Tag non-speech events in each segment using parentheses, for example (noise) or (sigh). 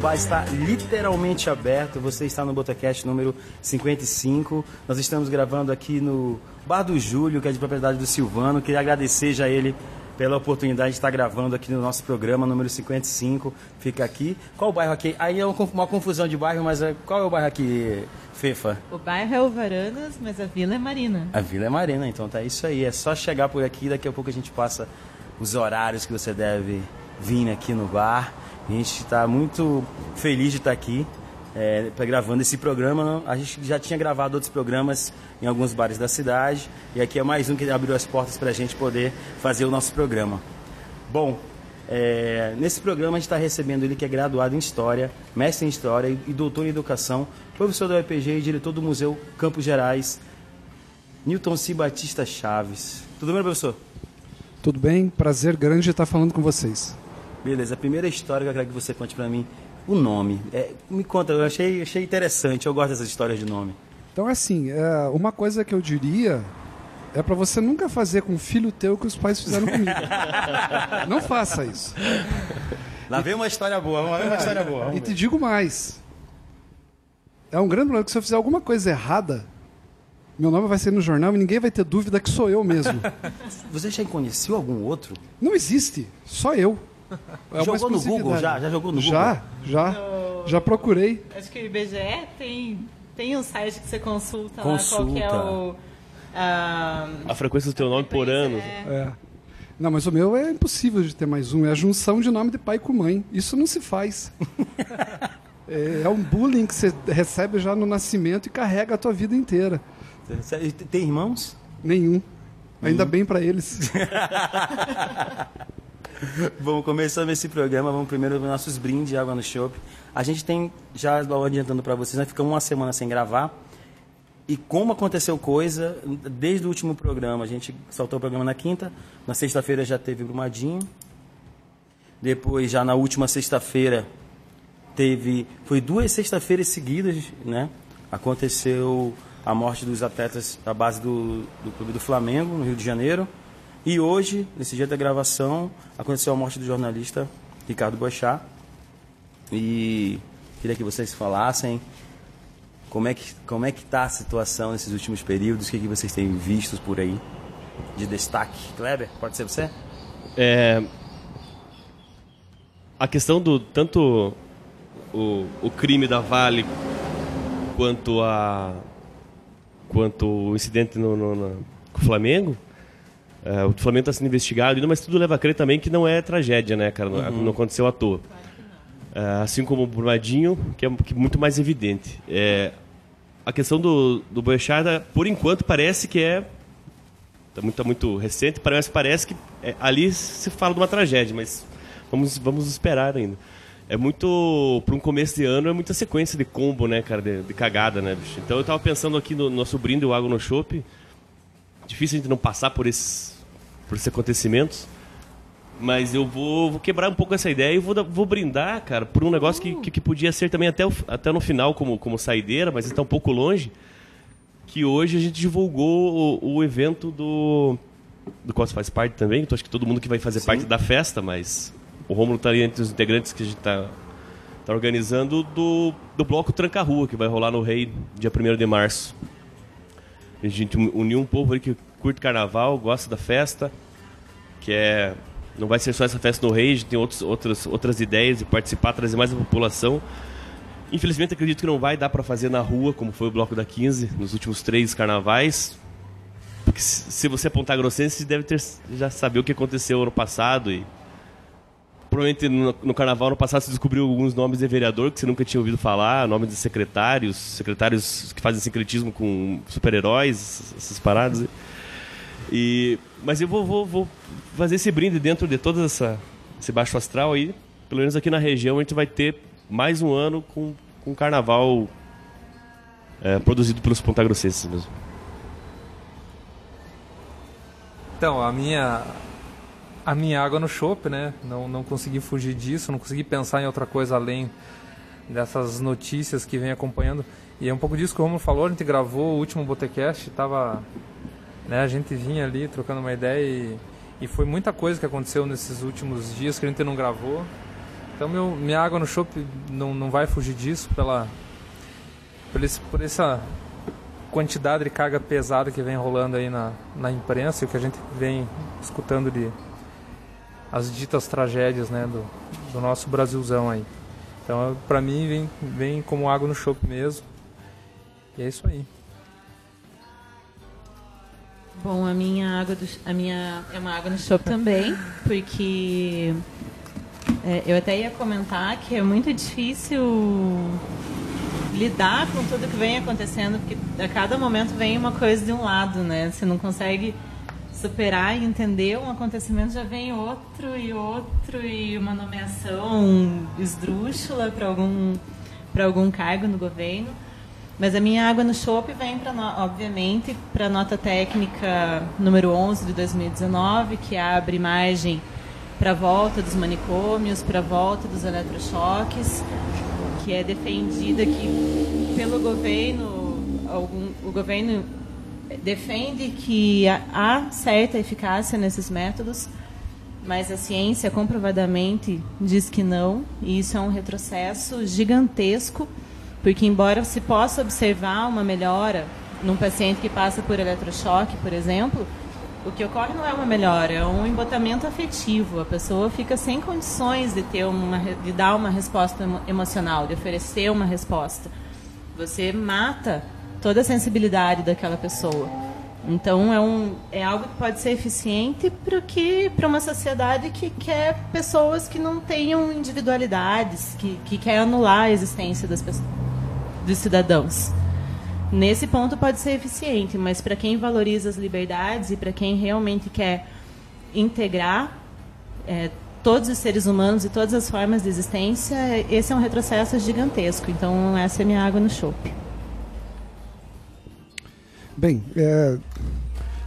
Bar está literalmente aberto. Você está no Botecast número 55. Nós estamos gravando aqui no Bar do Júlio, que é de propriedade do Silvano. Queria agradecer já ele pela oportunidade de estar gravando aqui no nosso programa número 55. Fica aqui. Qual o bairro aqui? Aí é uma confusão de bairro, mas é- qual é o bairro aqui, Fefa? O bairro é o Varandas, mas a vila é Marina. A Vila é Marina, então tá isso aí. É só chegar por aqui, daqui a pouco a gente passa os horários que você deve vir aqui no bar. A gente está muito feliz de estar aqui é, gravando esse programa. A gente já tinha gravado outros programas em alguns bares da cidade e aqui é mais um que abriu as portas para a gente poder fazer o nosso programa. Bom, é, nesse programa a gente está recebendo ele que é graduado em História, mestre em História e, doutor em Educação, professor do EPG e diretor do Museu Campos Gerais, Newton C. Batista Chaves. Tudo bem, professor? Tudo bem? Prazer grande estar falando com vocês. Beleza, a primeira história que eu quero que você conte para mim, o nome. É, me conta, eu achei, achei interessante, eu gosto dessas histórias de nome. Então, assim, é, uma coisa que eu diria é para você nunca fazer com o filho teu o que os pais fizeram comigo. (laughs) Não faça isso. Lá vem uma história boa, lá vem uma história boa. E te digo mais. É um grande problema que se eu fizer alguma coisa errada, meu nome vai ser no jornal e ninguém vai ter dúvida que sou eu mesmo. (laughs) Você já conheceu algum outro? Não existe, só eu. É Jogou no. Google já? Já jogou no Já, já. Já procurei. Acho que o IBGE tem, tem um site que você consulta, Consulta. lá qual que é o... ah, A frequência do teu nome por ano. é. É. Não, mas o meu é impossível de ter mais um. É a junção de nome de pai com mãe. Isso não se faz. (laughs) é, é um bullying que você recebe já no nascimento e carrega a tua vida inteira. Você- Tem irmãos? Nenhum. Ainda bem pra eles. (laughs) (laughs) Bom, começando esse programa, vamos primeiro ver nossos brindes de água no chopp. A gente tem, já adiantando para vocês, nós ficamos uma semana sem gravar. E como aconteceu coisa, desde o último programa, a gente soltou o programa na quinta, na sexta-feira já teve Brumadinho. Depois, já na última sexta-feira, teve. Foi duas sexta-feiras seguidas, né? Aconteceu a morte dos atletas da base do, do Clube do Flamengo, no Rio de Janeiro. E hoje, nesse dia da gravação, aconteceu a morte do jornalista Ricardo Boechat. E queria que vocês falassem como é que como é que está a situação nesses últimos períodos, o que, que vocês têm visto por aí de destaque. Kleber, pode ser você? É, a questão do tanto o, o crime da Vale quanto a quanto o incidente no, no- na- com o Flamengo é, o Flamengo está sendo investigado ainda, mas tudo leva a crer também que não é tragédia, né, cara? Não, não aconteceu à toa. É, assim como o Brumadinho, que é que é muito mais evidente. É, a questão do, do Boechat, por enquanto, parece que é Tá muito, tá muito recente, parece, parece que é, ali se fala de uma tragédia, mas vamos, vamos esperar ainda. É muito, para um começo de ano, é muita sequência de combo, né, cara, de, de cagada, né, bicho? Então eu tava pensando aqui no nosso brinde, o Água no Chopp, difícil a gente não passar por esses, por esses acontecimentos, mas eu vou, vou quebrar um pouco essa ideia e vou, vou brindar, cara, por um negócio que, que, que podia ser também até, o, até no final como, como saideira, mas está um pouco longe, que hoje a gente divulgou o, o evento do do qual você faz parte também. Então acho que todo mundo que vai fazer parte da festa, mas o Romulo está ali entre os integrantes que a gente está tá organizando do, do bloco Tranca Rua, que vai rolar no Rei dia 1 de março. A gente uniu um povo ali que curte carnaval, gosta da festa, que é não vai ser só essa festa no Rei, a gente tem outros, outras, outras ideias de participar, trazer mais a população. Infelizmente acredito que não vai dar para fazer na rua, como foi o bloco da 15 nos últimos três carnavais. Porque se você apontar grossense, você deve ter, já saber o que aconteceu ano passado e provavelmente no, no carnaval ano passado você descobriu alguns nomes de vereador que você nunca tinha ouvido falar, nomes de secretários, secretários que fazem sincretismo com super-heróis, essas paradas. E mas eu vou, vou, vou fazer esse brinde dentro de todo essa, esse baixo astral aí. Pelo menos aqui na região a gente vai ter mais um ano com, com carnaval é, produzido pelos pontagrossenses mesmo. Então, a minha a minha água no chopp, né? Não, não consegui fugir disso, não consegui pensar em outra coisa além dessas notícias que vem acompanhando. E é um pouco disso que o Romulo falou, a gente gravou o último Botecast, tava, né, a gente vinha ali trocando uma ideia e, e foi muita coisa que aconteceu nesses últimos dias que a gente não gravou. Então meu, minha água no chopp não, não vai fugir disso pela por, esse, por essa quantidade de carga pesada que vem rolando aí na, na imprensa e o que a gente vem escutando de as ditas tragédias né, do, do nosso Brasilzão aí. Então, para mim, vem, vem como água no chope mesmo. E é isso aí. Bom, a minha água do, a minha é uma água no chope também, porque é, eu até ia comentar que é muito difícil lidar com tudo que vem acontecendo, porque a cada momento vem uma coisa de um lado, né? Você não consegue superar e entender um acontecimento, já vem outro e outro e uma nomeação esdrúxula para algum para algum cargo no governo. Mas a minha água no chope vem para obviamente para a nota técnica número 11 de 2019, que abre margem para a volta dos manicômios, para a volta dos eletrochoques, que é defendida que pelo governo algum, o governo defende que há certa eficácia nesses métodos, mas a ciência comprovadamente diz que não, e isso é um retrocesso gigantesco, porque embora se possa observar uma melhora num paciente que passa por eletrochoque, por exemplo, o que ocorre não é uma melhora, é um embotamento afetivo. A pessoa fica sem condições de ter uma, de dar uma resposta emocional, de oferecer uma resposta. Você mata toda a sensibilidade daquela pessoa. Então é, um, é algo que pode ser eficiente para uma sociedade que quer pessoas que não tenham individualidades, que, que quer anular a existência das pessoas, dos cidadãos. Nesse ponto pode ser eficiente, mas para quem valoriza as liberdades e para quem realmente quer integrar é, todos os seres humanos e todas as formas de existência, esse é um retrocesso gigantesco. Então essa é minha água no chope. Bem, é,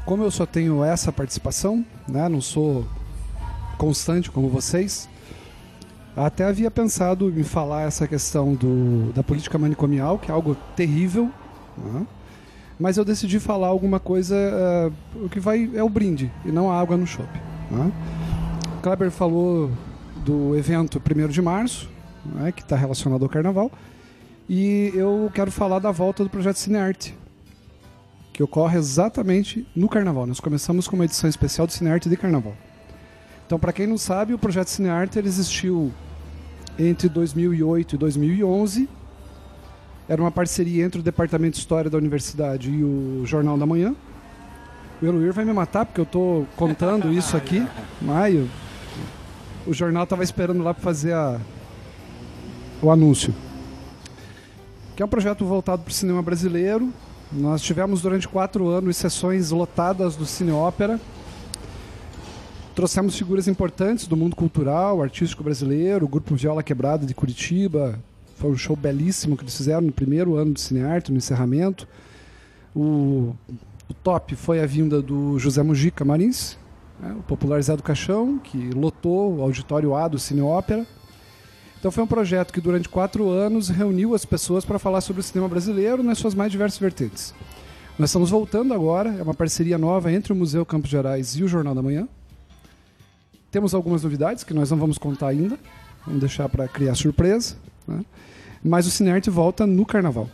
como eu só tenho essa participação, né, não sou constante como vocês, até havia pensado em falar essa questão do, da política manicomial, que é algo terrível, né, mas eu decidi falar alguma coisa uh, o que vai é o brinde e não a água no shopping. Né. Kleber falou do evento 1 de março, né, que está relacionado ao carnaval, e eu quero falar da volta do projeto Cinearte, que ocorre exatamente no Carnaval. Nós começamos com uma edição especial do Cinearte de Carnaval. Então, para quem não sabe, o projeto Cinearte existiu entre 2008 e 2011. Era uma parceria entre o Departamento de História da Universidade e o Jornal da Manhã. O Eloir vai me matar porque eu estou contando (laughs) isso aqui. Maio. O jornal estava esperando lá para fazer a, o anúncio. Que é um projeto voltado para o cinema brasileiro, nós tivemos durante quatro anos sessões lotadas do Cine Ópera. Trouxemos figuras importantes do mundo cultural, artístico brasileiro, o Grupo Viola Quebrada de Curitiba. Foi um show belíssimo que eles fizeram no primeiro ano do Cinearte, no encerramento. O, o top foi a vinda do José Mujica Marins, né, o popular Zé do Caixão, que lotou o auditório A do Cine Ópera. Então foi um projeto que durante quatro anos reuniu as pessoas para falar sobre o cinema brasileiro nas suas mais diversas vertentes. Nós estamos voltando agora, é uma parceria nova entre o Museu Campos Gerais e o Jornal da Manhã. Temos algumas novidades que nós não vamos contar ainda, vamos deixar para criar surpresa. Né? Mas o Cinearte volta no Carnaval.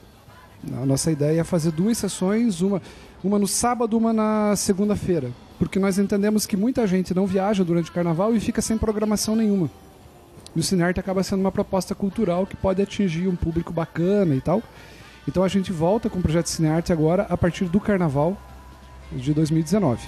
A nossa ideia é fazer duas sessões, uma, uma no sábado, uma na segunda-feira, porque nós entendemos que muita gente não viaja durante o Carnaval e fica sem programação nenhuma. E o Cinearte acaba sendo uma proposta cultural que pode atingir um público bacana e tal. Então a gente volta com o projeto Cinearte agora a partir do Carnaval de 2019.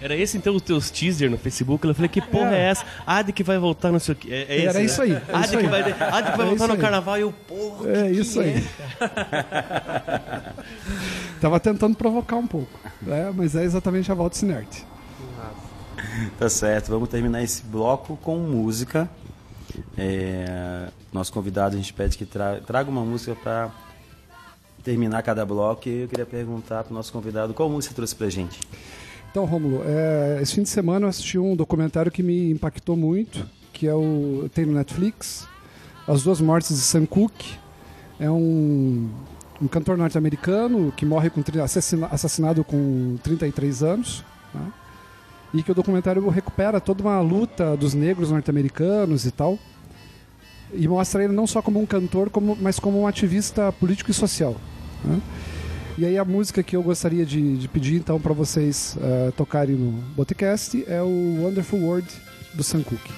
Era esse então os teus teaser no Facebook? Eu falei, que porra é, é essa? Ad que vai voltar no seu. É, é Era esse, isso né? aí. É Ad, que vai, Ad que vai é voltar no aí. carnaval e eu, porra. É isso aí. (laughs) Tava tentando provocar um pouco, né? mas é exatamente a volta Cinerte. Tá certo, vamos terminar esse bloco com música. É, nosso convidado, a gente pede que tra traga uma música para terminar cada bloco, eu queria perguntar para o nosso convidado qual música você trouxe para gente. Então, Rômulo, é, esse fim de semana eu assisti um documentário que me impactou muito, que é o tem no Netflix, As Duas Mortes de Sam Cooke. É um, um cantor norte-americano que morre com assassinado com 33 anos. Né? E que o documentário recupera toda uma luta dos negros norte-americanos e tal. E mostra ele não só como um cantor, como, mas como um ativista político e social. Né? E aí a música que eu gostaria de, de pedir então para vocês uh, tocarem no Botecast é o Wonderful World do Sam Cooke.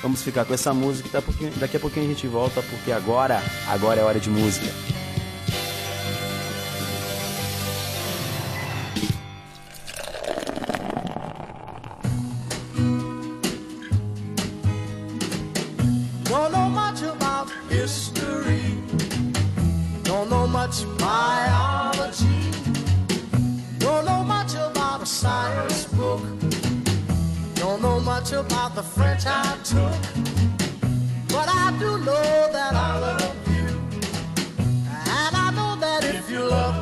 Vamos ficar com essa música, daqui a pouquinho a gente volta, porque agora, agora é hora de música. history. Don't know much biology. Don't know much about a science book. Don't know much about the French I took. But I do know that I love you. And I know that if you love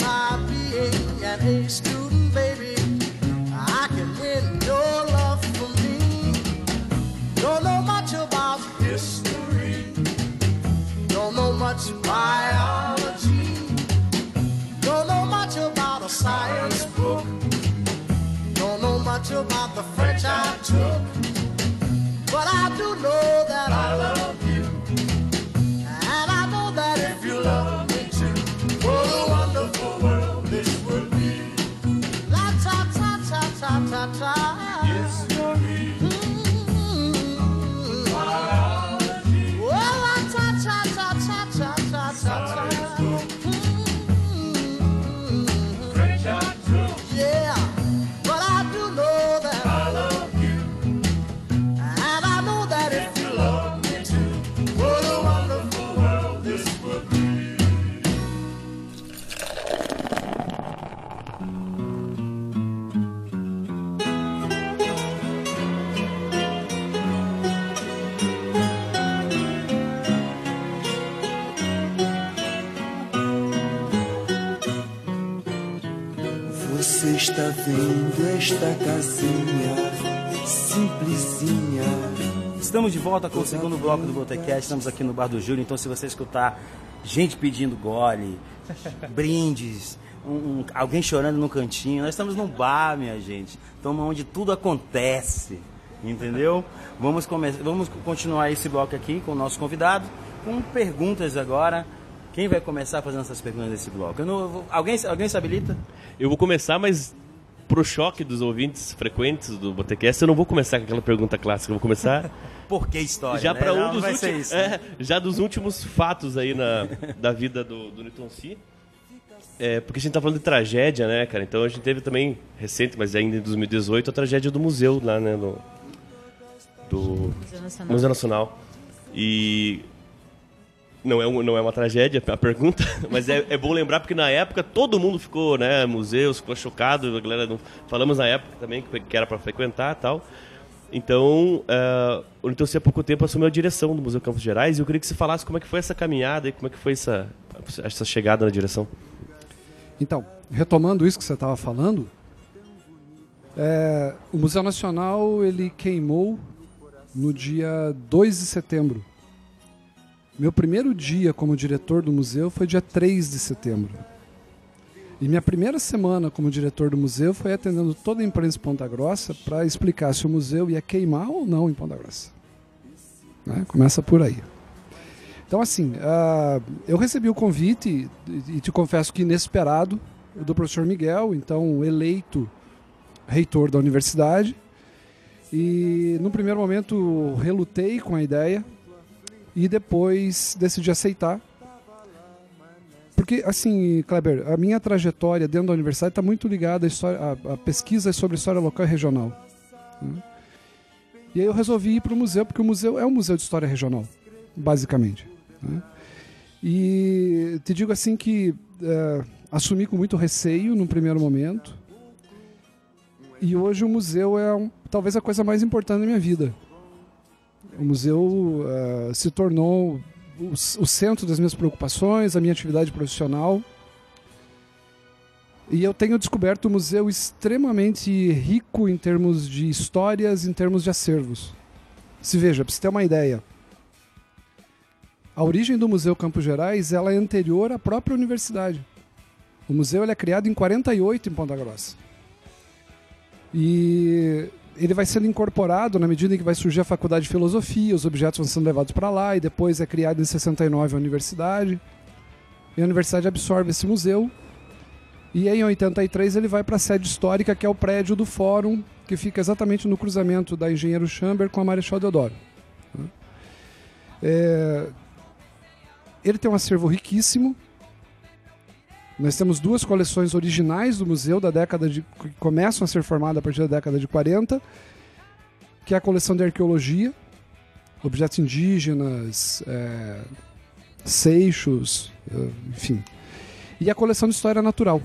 an A student, baby, I can win your love for me. Don't know much about history don't know much biology. Don't know much about a science book. Don't know much about the French I took. But I do know that I love you. And I know that if you love our time. Estamos de volta com o segundo bloco do Botecast. Estamos aqui no Bar do Júlio. Então, se você escutar gente pedindo gole, brindes, um, um, alguém chorando no cantinho, nós estamos num bar, minha gente. Então, onde tudo acontece. Entendeu? Vamos, começar, vamos continuar esse bloco aqui com o nosso convidado, com perguntas agora. Quem vai começar fazendo essas perguntas nesse bloco? Não, alguém, alguém se habilita? Eu vou começar, mas pro choque dos ouvintes frequentes do Botecast, eu não vou começar com aquela pergunta clássica, eu vou começar. (laughs) Por que história? Já né? para um dos últimos, isso, é, né? já dos últimos fatos aí na, da vida do, do Newton C. É, porque a gente tá falando de tragédia, né, cara? Então a gente teve também, recente, mas ainda em 2018, a tragédia do museu lá, né? No, do Museu Nacional. Museu Nacional. E não é, um- não é uma tragédia a pergunta, (laughs) mas é, é bom lembrar porque na época todo mundo ficou, né, museus, ficou chocado, a galera não, falamos na época também que, era para frequentar e tal. Então, uh, o C há pouco tempo assumiu a direção do Museu Campos Gerais e eu queria que você falasse como é que foi essa caminhada e como é que foi essa, essa chegada na direção. Então, retomando isso que você estava falando, é, o Museu Nacional ele queimou no dia 2 de setembro. Meu primeiro dia como diretor do museu foi dia 3 de setembro. E minha primeira semana como diretor do museu foi atendendo toda a imprensa em Ponta Grossa para explicar se o museu ia queimar ou não em Ponta Grossa. Né? Começa por aí. Então, assim, ah, eu recebi o convite, e te confesso que inesperado, do professor Miguel, então eleito reitor da universidade, E no primeiro momento relutei com a ideia e depois decidi aceitar. Porque, assim, Kleber, a minha trajetória dentro da universidade está muito ligada à, história, pesquisa sobre história local e regional. Né? E aí eu resolvi ir para o museu, porque o museu é um museu de história regional, basicamente. Né? E te digo assim que é, assumi com muito receio no primeiro momento. E hoje o museu é um, talvez a coisa mais importante da minha vida. O museu uh, se tornou o, o, centro das minhas preocupações, a minha atividade profissional. E eu tenho descoberto o museu extremamente rico em termos de histórias, em termos de acervos. Se veja, para você ter uma ideia, a origem do Museu Campos Gerais ela é anterior à própria universidade. O museu é criado em 48 em Ponta Grossa. E ele vai sendo incorporado na medida em que vai surgir a faculdade de filosofia, os objetos vão sendo levados para lá e depois é criado em 69 a universidade. E a universidade absorve esse museu. E em 83 ele vai para a sede histórica, que é o prédio do fórum, que fica exatamente no cruzamento da Engenheiro Chamber com a Marechal Deodoro. É... Ele tem um acervo riquíssimo, nós temos duas coleções originais do museu da década de que começam a ser formadas a partir da década de 40, que é a coleção de arqueologia, objetos indígenas, é, seixos, é, enfim, e a coleção de história natural,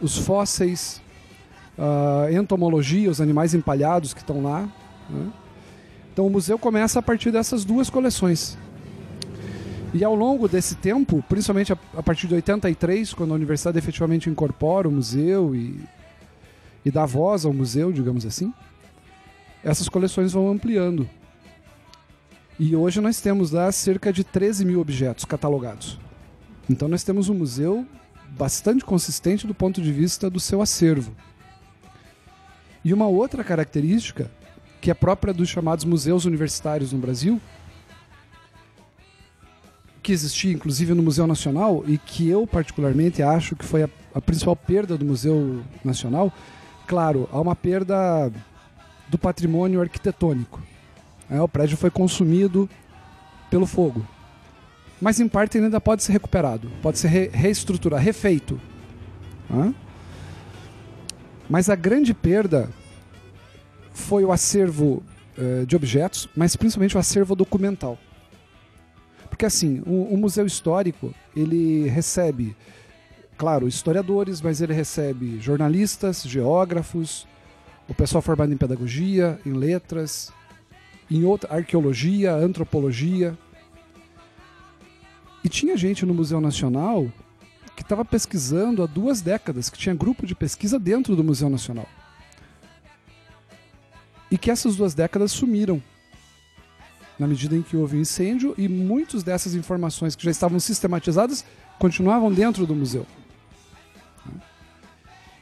os fósseis, a entomologia, os animais empalhados que estão lá. Né? Então o museu começa a partir dessas duas coleções. E ao longo desse tempo, principalmente a, a, partir de 83, quando a universidade efetivamente incorpora o museu e, e dá voz ao museu, digamos assim, essas coleções vão ampliando. E hoje nós temos lá cerca de 13 mil objetos catalogados. Então nós temos um museu bastante consistente do ponto de vista do seu acervo. E uma outra característica, que é própria dos chamados museus universitários no Brasil, que existia inclusive no Museu Nacional e que eu particularmente acho que foi a, a principal perda do Museu Nacional. Claro, há uma perda do patrimônio arquitetônico. É, o prédio foi consumido pelo fogo. Mas em parte ainda pode ser recuperado, pode ser re reestruturado, refeito. Mas a grande perda foi o acervo eh, de objetos, mas principalmente o acervo documental. Porque assim, o, o museu histórico, ele recebe, claro, historiadores, mas ele recebe jornalistas, geógrafos, o pessoal formado em pedagogia, em letras, em outra arqueologia, antropologia. E tinha gente no Museu Nacional que estava pesquisando há duas décadas, que tinha grupo de pesquisa dentro do Museu Nacional. E que essas duas décadas sumiram na medida em que houve incêndio e muitas dessas informações que já estavam sistematizadas continuavam dentro do museu.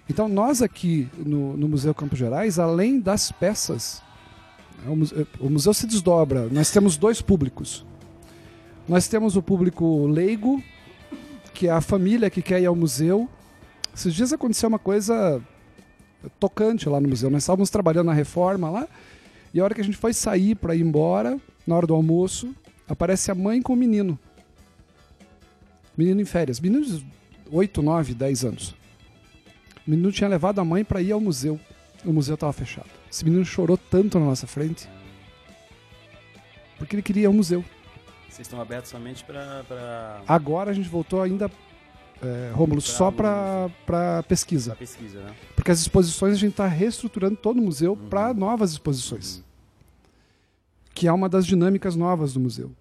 Então, nós aqui no, no Museu Campos Gerais, além das peças, né, o museu, o museu se desdobra. Nós temos dois públicos. Nós temos o público leigo, que é a família que quer ir ao museu. Esses dias aconteceu uma coisa tocante lá no museu. Nós estávamos trabalhando na reforma lá, e a hora que a gente foi sair para ir embora, na hora do almoço, aparece a mãe com o menino. Menino em férias. Menino de 8, 9, 10 anos. O menino tinha levado a mãe para ir ao museu. O museu estava fechado. Esse menino chorou tanto na nossa frente. Porque ele queria ir ao museu. Vocês estão abertos somente para. Pra... Agora a gente voltou ainda, é, Rômulo, só para pesquisa. Pra pesquisa, né? Porque as exposições a gente está reestruturando todo o museu uhum. para novas exposições. Uhum que é uma das dinâmicas novas do museu.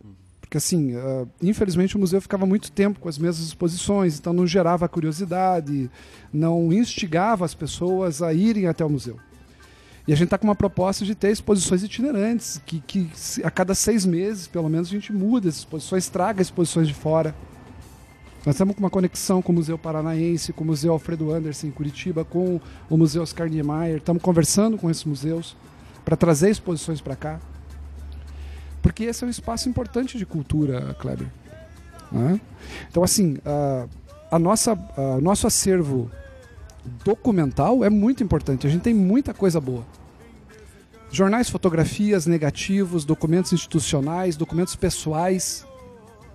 Porque, assim, uh, infelizmente o museu ficava muito tempo com as mesmas exposições, então não gerava curiosidade, não instigava as pessoas a irem até o museu. E a gente está com uma proposta de ter exposições itinerantes, que, que a cada seis meses, pelo menos, a gente muda as exposições, traga exposições de fora. Nós estamos com uma conexão com o Museu Paranaense, com o Museu Alfredo Anderson em Curitiba, com o Museu Oscar Niemeyer. Estamos conversando com esses museus para trazer exposições para cá. Porque esse é um espaço importante de cultura, Kleber. Né? Então, assim, a, a nossa, o nosso acervo documental é muito importante. A gente tem muita coisa boa. jornais, fotografias, negativos, documentos institucionais, documentos pessoais,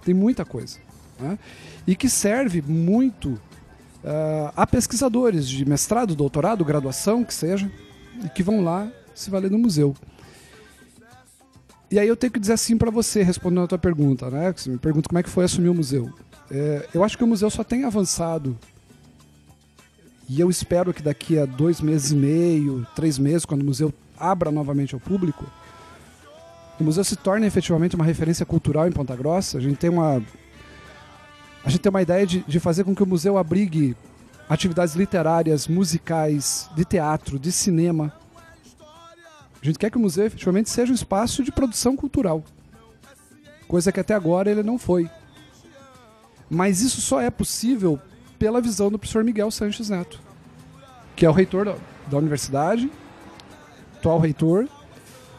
tem muita coisa. Né? E que serve muito uh, a pesquisadores de mestrado, doutorado, graduação, que seja, e que vão lá se valer no museu. E aí eu tenho que dizer assim para você, respondendo a tua pergunta, né? Você me pergunta como é que foi assumir o museu. É, eu acho que o museu só tem avançado e eu espero que daqui a dois meses e meio, três meses, quando o museu abra novamente ao público, o museu se torne efetivamente uma referência cultural em Ponta Grossa. A gente tem uma, a gente tem uma ideia de, de fazer com que o museu abrigue atividades literárias, musicais, de teatro, de cinema. A gente quer que o museu efetivamente seja um espaço de produção cultural, coisa que até agora ele não foi. Mas isso só é possível pela visão do professor Miguel Sanches Neto, que é o reitor da, da universidade, atual reitor,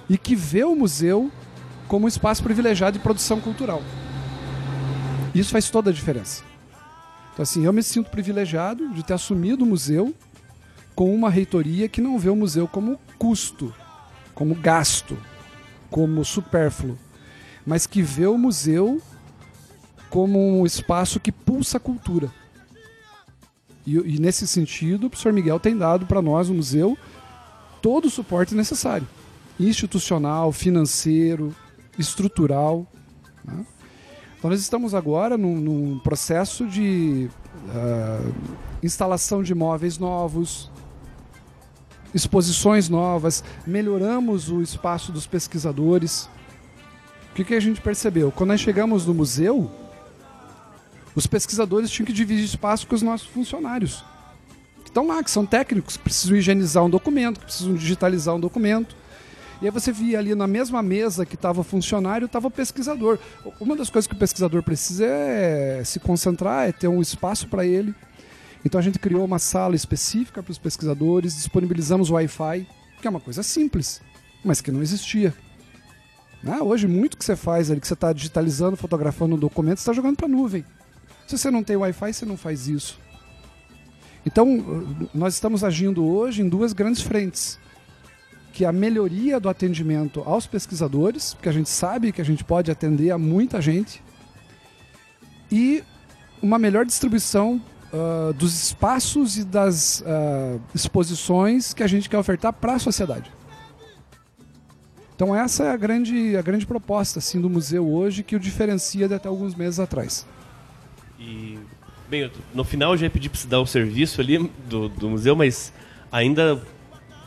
e que vê o museu como um espaço privilegiado de produção cultural. Isso faz toda a diferença. Então, assim, eu me sinto privilegiado de ter assumido o museu com uma reitoria que não vê o museu como custo, como gasto, como supérfluo, mas que vê o museu como um espaço que pulsa a cultura. E, e nesse sentido, o professor Miguel tem dado para nós, o museu, todo o suporte necessário institucional, financeiro, estrutural. Né? Então, nós estamos agora num, num processo de uh, instalação de móveis novos, exposições novas, melhoramos o espaço dos pesquisadores. O que, que a gente percebeu? Quando nós chegamos no museu, os pesquisadores tinham que dividir espaço com os nossos funcionários. Que estão lá, que são técnicos, que precisam higienizar um documento, que precisam digitalizar um documento. E aí você via ali na mesma mesa que estava o funcionário, estava o pesquisador. Uma das coisas que o pesquisador precisa é se concentrar, é ter um espaço para ele. Então a gente criou uma sala específica para os pesquisadores, disponibilizamos Wi-Fi, que é uma coisa simples, mas que não existia. Ah, hoje, muito que você faz ali, que você está digitalizando, fotografando um documento, você está jogando para a nuvem. Se você não tem Wi-Fi, você não faz isso. Então, nós estamos agindo hoje em duas grandes frentes. Que é a melhoria do atendimento aos pesquisadores, porque a gente sabe que a gente pode atender a muita gente, e uma melhor distribuição uh, dos espaços e das uh, exposições que a gente quer ofertar para a sociedade. Então essa é a grande, a grande proposta assim, do museu hoje que o diferencia de até alguns meses atrás. E, bem, no final eu já pedi para você dar o serviço ali do, do museu, mas ainda,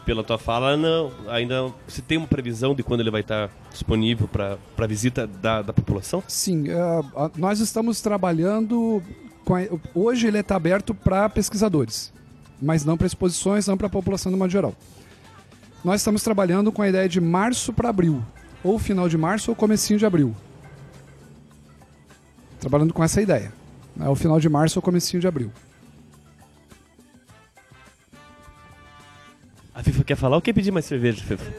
pela tua fala, não, ainda você tem uma previsão de quando ele vai estar disponível para visita da, da população? Sim, uh, nós estamos trabalhando. Hoje ele está aberto para pesquisadores, mas não para exposições, não para a população de modo geral. Nós estamos trabalhando com a ideia de março para abril, ou final de março ou comecinho de abril. Trabalhando com essa ideia. É o final de março ou comecinho de abril. A FIFA quer falar ou quer pedir mais cerveja, FIFA?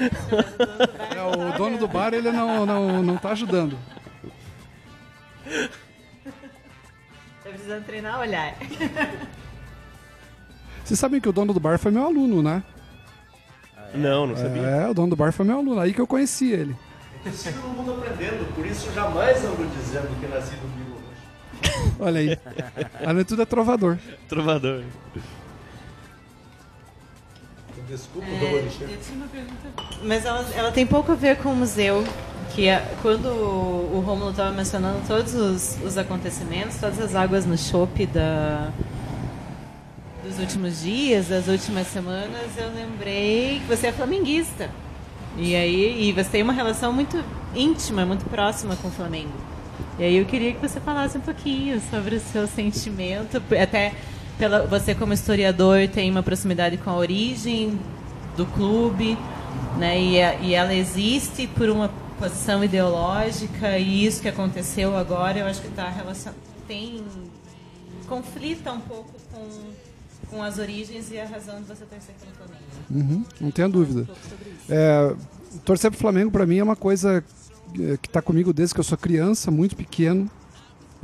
É, o dono do bar ele não, não, não tá ajudando. Tá precisando treinar o olhar. (laughs) Vocês sabem que o dono do bar foi meu aluno, né? Não, não sabia. É, o dono do bar foi meu aluno, aí que eu conheci ele. Sigo no mundo aprendendo, por isso jamais ando dizendo que nasci no Vila Olha aí. (laughs) Além de tudo é trovador. Trovador. Desculpa, É, eu tinha uma pergunta, mas ela, ela tem pouco a ver com o museu. Que é, quando o, o Romulo estava mencionando todos os, os acontecimentos, todas as águas no chope da, dos últimos dias, das últimas semanas, eu lembrei que você é flamenguista. E aí e você tem uma relação muito íntima, muito próxima com o Flamengo. E aí eu queria que você falasse um pouquinho sobre o seu sentimento, até pela, você como historiador tem uma proximidade com a origem do clube, né? E, e ela existe por uma posição ideológica e isso que aconteceu agora, eu acho que está relacion... tem conflita um pouco com, com as origens e a razão de você torcer pelo Flamengo. Uhum, não tenha dúvida. É, torcer para o Flamengo para mim é uma coisa que está comigo desde que eu sou criança, muito pequeno.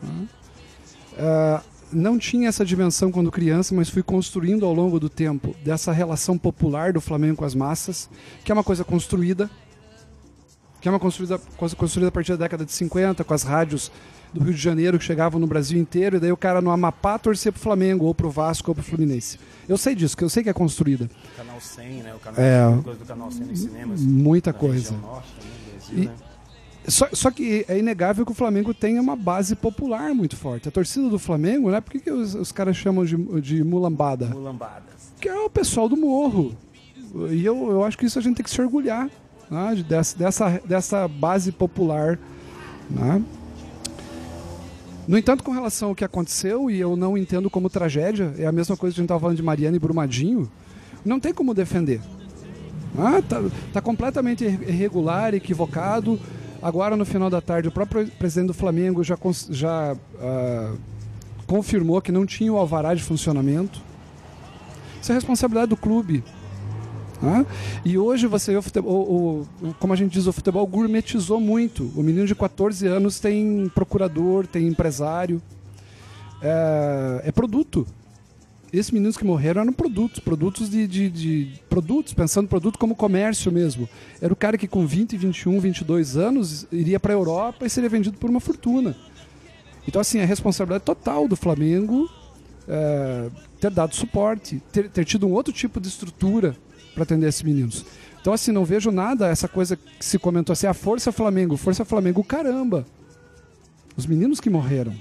Né? Uh, não tinha essa dimensão quando criança, mas fui construindo ao longo do tempo dessa relação popular do Flamengo com as massas, que é uma coisa construída, que é uma construída, construída a partir da década de 50, com as rádios do Rio de Janeiro que chegavam no Brasil inteiro, e daí o cara no Amapá torcia pro Flamengo, ou pro Vasco, ou pro Fluminense. Eu sei disso, que eu sei que é construída. Canal 100, né? O canal, É. coisa do Canal 100 nos cinemas. Muita coisa. norte do Brasil, E- né? Só, só que é inegável que o Flamengo tem uma base popular muito forte. A torcida do Flamengo, né? Por que, que os, os caras chamam de, de mulambada? Mulambadas. Que é o pessoal do morro. E eu, eu acho que isso a gente tem que se orgulhar né? de- dessa, dessa, dessa base popular. Né? No entanto, com relação ao que aconteceu, e eu não entendo como tragédia, é a mesma coisa que a gente estava falando de Mariana e Brumadinho, não tem como defender. Ah, tá, tá completamente irregular, equivocado. Agora, no final da tarde, o próprio presidente do Flamengo já, já ah, confirmou que não tinha o alvará de funcionamento. Isso é responsabilidade do clube. né? E hoje você o futebol, o- o- como a gente diz, o futebol gourmetizou muito. O menino de 14 anos tem procurador, tem empresário. É, é produto. Esses meninos que morreram eram produtos, produtos de, de, de- produtos, pensando produto como comércio mesmo. Era o cara que com 20, 21, 22 anos iria para a Europa e seria vendido por uma fortuna. Então assim, é responsabilidade total do Flamengo é, ter dado suporte, ter, ter tido um outro tipo de estrutura para atender esses meninos. Então assim, não vejo nada essa coisa que se comentou assim, a Força Flamengo, Força Flamengo, caramba. Os meninos que morreram.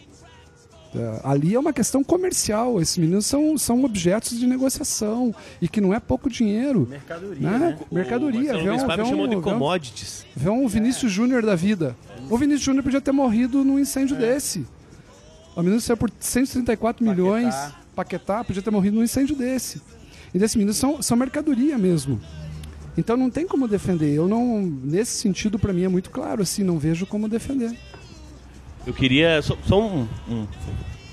É, ali é uma questão comercial. Esses meninos são, são objetos de negociação e que não é pouco dinheiro. Mercadoria, Né? né? Mercadoria. O Vê um, vê um- chamou de vê um- commodities. vê um Vinícius Júnior da vida. O Vinícius Júnior podia ter morrido num incêndio desse. O menino saiu por 134 milhões. Paquetá podia ter morrido num incêndio desse. E desses meninos são, são mercadoria mesmo. Então não tem como defender. Eu não. Nesse sentido, para mim é muito claro, assim, não vejo como defender. Eu queria. Só, só um, um-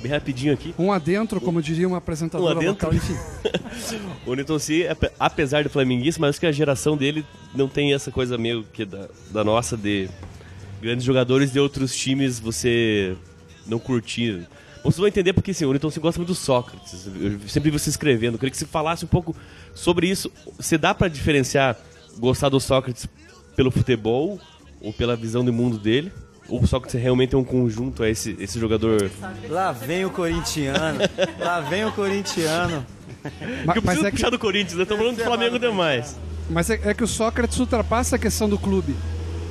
Bem rapidinho aqui. Um adentro, como diria uma apresentadora Um adentro? local, enfim. (laughs) O ape- apesar do flamenguista, mas acho que a geração dele não tem essa coisa meio que da, da nossa de grandes jogadores de outros times você não curtir. Vocês vão entender porque assim, o C gosta muito do Sócrates. Eu sempre vi você escrevendo. Eu queria que você falasse um pouco sobre isso. Você dá pra diferenciar gostar do Sócrates pelo futebol ou pela visão do mundo dele? Ou o Sócrates realmente é um conjunto a esse, esse jogador? Lá vem o corintiano. lá vem o corintiano. (laughs) Ma- Porque eu Mas preciso é que, puxar do Corinthians, eu tô falando do Flamengo demais. mas é, é que o Sócrates ultrapassa a questão do clube.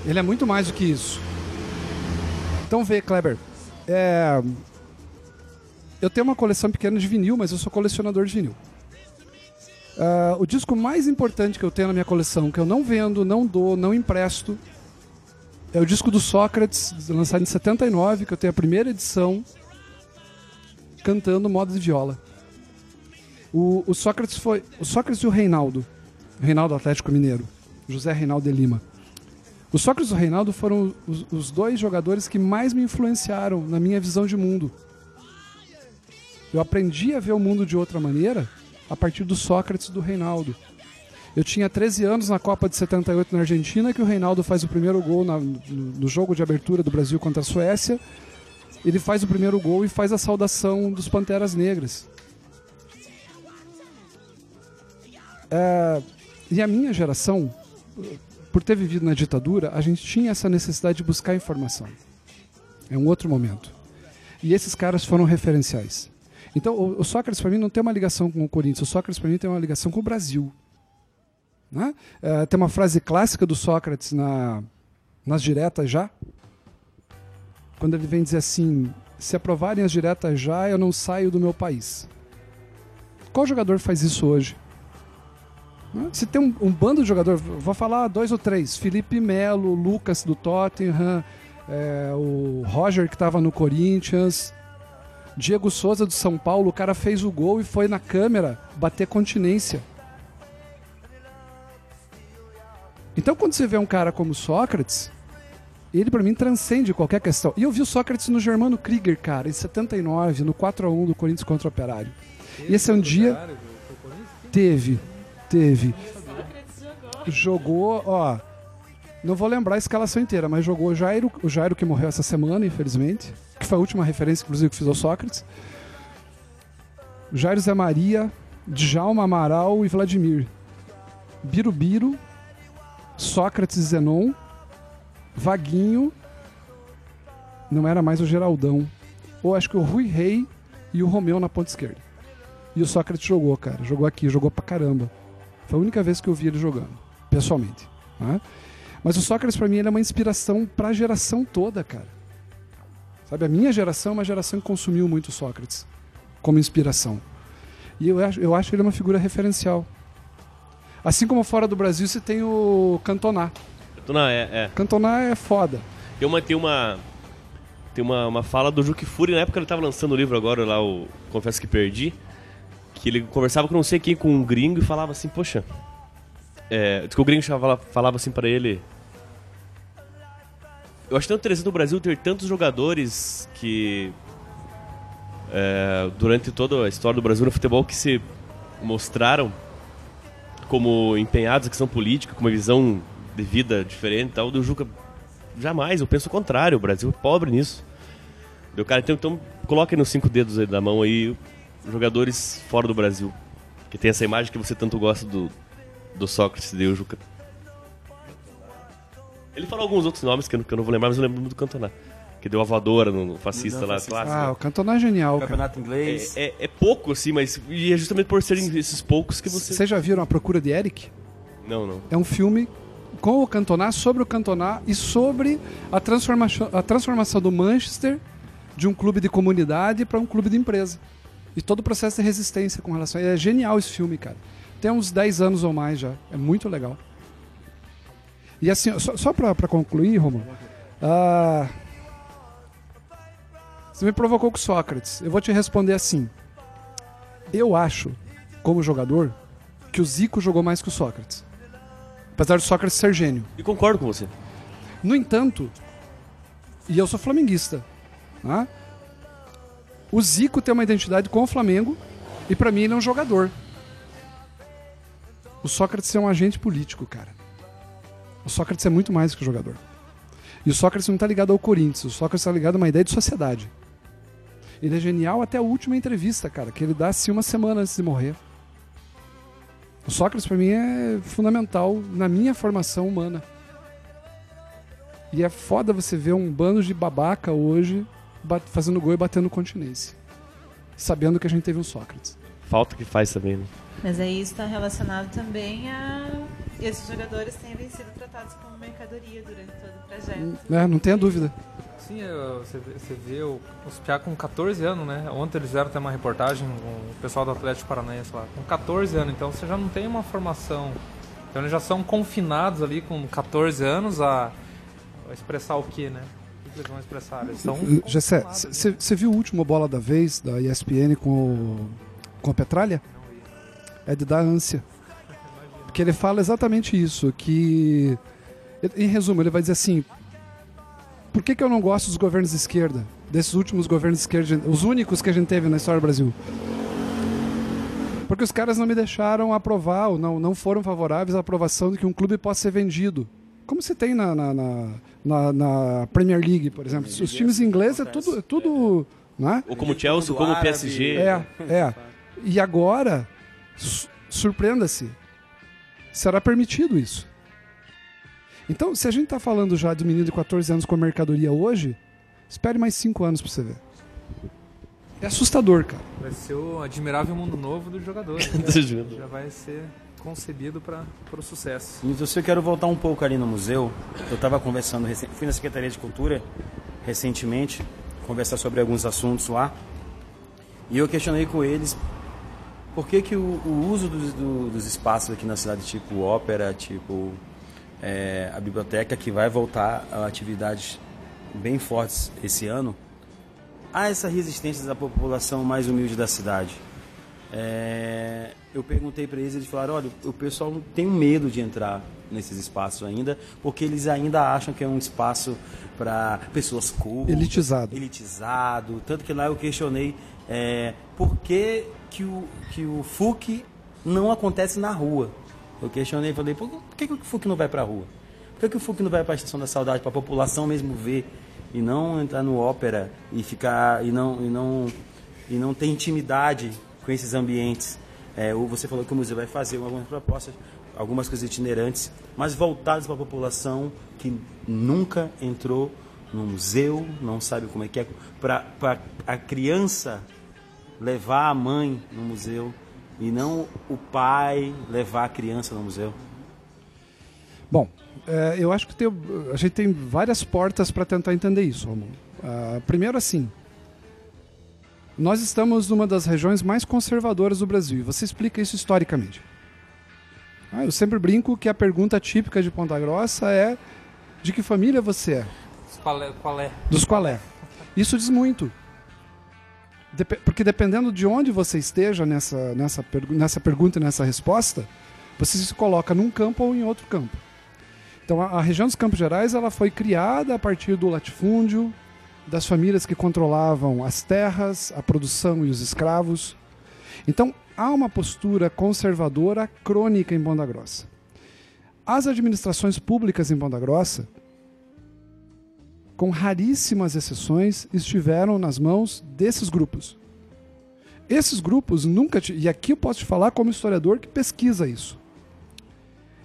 Ele é muito mais do que isso. Então vê, Kleber. É, Eu tenho uma coleção pequena de vinil, mas eu sou colecionador de vinil. Ah, o disco mais importante que eu tenho na minha coleção, que eu não vendo, não dou, não empresto, é o disco do Sócrates, lançado em 79, que eu tenho a primeira edição, cantando modo de viola. O, o Sócrates foi. O Sócrates e o Reinaldo. Reinaldo Atlético Mineiro. José Reinaldo de Lima. O Sócrates e o Reinaldo foram os, os dois jogadores que mais me influenciaram na minha visão de mundo. Eu aprendi a ver o mundo de outra maneira a partir do Sócrates e do Reinaldo. Eu tinha 13 anos na Copa de 78 na Argentina, que o Reinaldo faz o primeiro gol na- no, jogo de abertura do Brasil contra a Suécia. Ele faz o primeiro gol e faz a saudação dos Panteras Negras. É, e a minha geração, por ter vivido na ditadura, a gente tinha essa necessidade de buscar informação. É um outro momento. E esses caras foram referenciais. Então, o, o Sócrates, para mim, não tem uma ligação com o Corinthians. O Sócrates, para mim, tem uma ligação com o Brasil. Né? É, tem uma frase clássica do Sócrates na, nas diretas já, quando ele vem dizer assim: se aprovarem as diretas já, eu não saio do meu país. Qual jogador faz isso hoje? Né? Se tem um, um bando de jogadores, vou falar dois ou três: Felipe Melo, Lucas do Tottenham, é, o Roger que estava no Corinthians, Diego Souza do São Paulo. O cara fez o gol e foi na câmera bater continência. Então, quando você vê um cara como Sócrates, ele para mim transcende qualquer questão. E eu vi o Sócrates no Germano Krieger, cara, em 79, no 4 a 1 do Corinthians contra o Operário. E esse é um dia teve, teve. Jogou, ó, não vou lembrar a escalação inteira, mas jogou o Jairo, o Jairo que morreu essa semana, infelizmente, que foi a última referência inclusive que fiz ao Sócrates. Jair Zé Maria, Djalma Amaral e Vladimir. Birubiru, Sócrates Zenon, Vaguinho, não era mais o Geraldão, ou acho que o Rui Rei e o Romeu na ponta esquerda. E o Sócrates jogou, cara, jogou aqui, jogou pra caramba. Foi a única vez que eu vi ele jogando, pessoalmente. Né? Mas o Sócrates, para mim, ele é uma inspiração para a geração toda, cara. Sabe, a minha geração é uma geração que consumiu muito Sócrates como inspiração. E eu acho, eu acho ele uma figura referencial. Assim como fora do Brasil você tem o Cantona. Cantona é, é. Cantona é foda. Tem uma, tem uma, tem uma, uma fala do Juque Furi, na época ele estava lançando o livro agora lá, o Confesso que Perdi, que ele conversava com não sei quem, com um gringo e falava assim, poxa, é, que o gringo falava, falava assim para ele, eu acho tão interessante o Brasil ter tantos jogadores que é, durante toda a história do Brasil no futebol que se mostraram como empenhados em questão política, com uma visão de vida diferente e tal, do Juca jamais, eu penso o contrário, o Brasil é pobre nisso. Deu cara, então, então coloque nos cinco dedos aí da mão aí jogadores fora do Brasil. Que tem essa imagem que você tanto gosta do, do Sócrates de Juca. Ele falou alguns outros nomes que eu, não, que eu não vou lembrar, mas eu lembro muito do Cantona. Que deu a voadora no fascista lá, fascista. clássico. Ah, o Cantona é genial, cara. Campeonato inglês. É, é, é pouco, assim, mas e é justamente por serem esses poucos que você. Vocês já viram A Procura de Eric? Não, não. É um filme com o Cantona, sobre o Cantona e sobre a transformação, a transformação do Manchester de um clube de comunidade para um clube de empresa. E todo o processo de resistência com relação a É genial esse filme, cara. Tem uns 10 anos ou mais já. É muito legal. E assim, só, só pra, pra concluir, Romulo. ah, você me provocou com Sócrates. Eu vou te responder assim. Eu acho, como jogador, que o Zico jogou mais que o Sócrates. Apesar do Sócrates ser gênio. E concordo com você. No entanto, e eu sou flamenguista, né? o Zico tem uma identidade com o Flamengo e pra mim ele é um jogador. O Sócrates é um agente político, cara. O Sócrates é muito mais que um jogador. E o Sócrates não está ligado ao Corinthians, o Sócrates está ligado a uma ideia de sociedade. Ele é genial até a última entrevista, cara, que ele dá assim uma semana antes de morrer. O Sócrates para mim é fundamental na minha formação humana. E é foda você ver um bando de babaca hoje fazendo gol e batendo continência. Sabendo que a gente teve um Sócrates. Falta que faz também, né? Mas aí isso está relacionado também a esses jogadores terem sido tratados como mercadoria durante todo o trajeto. É, não tenha dúvida. Sim, eu- você vê, você vê o- os Piá com 14 anos, né? Ontem eles fizeram até uma reportagem com o pessoal do Atlético Paranaense lá, com 14 anos, então você já não tem uma formação. Então eles já são confinados ali com 14 anos a, a expressar o quê, né? O que eles vão expressar? Eles são ali. você viu o último Bola da Vez da ESPN com com a Petralha? É de dar ânsia. Porque ele fala exatamente isso, que... Em resumo, ele vai dizer assim... Por que, que eu não gosto dos governos de esquerda? Desses últimos governos de esquerda, os únicos que a gente teve na história do Brasil. Porque os caras não me deixaram aprovar, ou não, não foram favoráveis à aprovação de que um clube possa ser vendido. Como se tem na, na, na, na- na Premier League, por exemplo. Os times ingleses é tudo, é tudo né? Ou como Chelsea, como o PSG. É, é. E agora, su- surpreenda-se, será permitido isso. Então, se a gente está falando já de menino de 14 anos com mercadoria hoje, espere mais 5 anos para você ver. É assustador, cara. Vai ser o admirável mundo novo dos jogadores. (laughs) né? Dos jogadores. Já vai ser concebido para o sucesso. Então, se eu quero voltar um pouco ali no museu, eu estava conversando, fui na Secretaria de Cultura recentemente, conversar sobre alguns assuntos lá, e eu questionei com eles por que, que o, o uso dos, do- dos espaços aqui na cidade, tipo ópera, tipo é, a biblioteca, que vai voltar a atividades bem fortes esse ano, há essa resistência da população mais humilde da cidade. É, eu perguntei para eles, eles falaram, olha, o pessoal tem medo de entrar nesses espaços ainda, porque eles ainda acham que é um espaço para pessoas cultas, Elitizado. elitizado. Tanto que lá eu questionei é, por que, que, o, que o FUC não acontece na rua. Eu questionei, falei, por que, que o FUC não vai para a rua? Por que, que o FUC não vai para a Estação da Saudade, para a população mesmo ver e não entrar no ópera e ficar e não e não e não ter intimidade com esses ambientes. É, o- você falou que o museu vai fazer algumas propostas, algumas coisas itinerantes, mas voltadas para a população que nunca entrou no museu, não sabe como é que é, para a criança levar a mãe no museu e não o pai levar a criança no museu. Bom, é, eu acho que tem- a gente tem várias portas para tentar entender isso, Romulo. Ah, primeiro, assim, nós estamos numa das regiões mais conservadoras do Brasil e você explica isso historicamente. Ah, eu sempre brinco que a pergunta típica de Ponta Grossa é de que família você é? Qual é? Qual é? Dos qual é? Isso diz muito. Dep- porque dependendo de onde você esteja nessa, nessa, pergu- nessa pergunta e nessa resposta, você se coloca num campo ou em outro campo. Então a, a região dos Campos Gerais ela foi criada a partir do latifúndio, das famílias que controlavam as terras, a produção e os escravos. Então há uma postura conservadora crônica em Ponta Grossa. As administrações públicas em Ponta Grossa com raríssimas exceções, estiveram nas mãos desses grupos. Esses grupos nunca. E aqui eu posso te falar como historiador que pesquisa isso.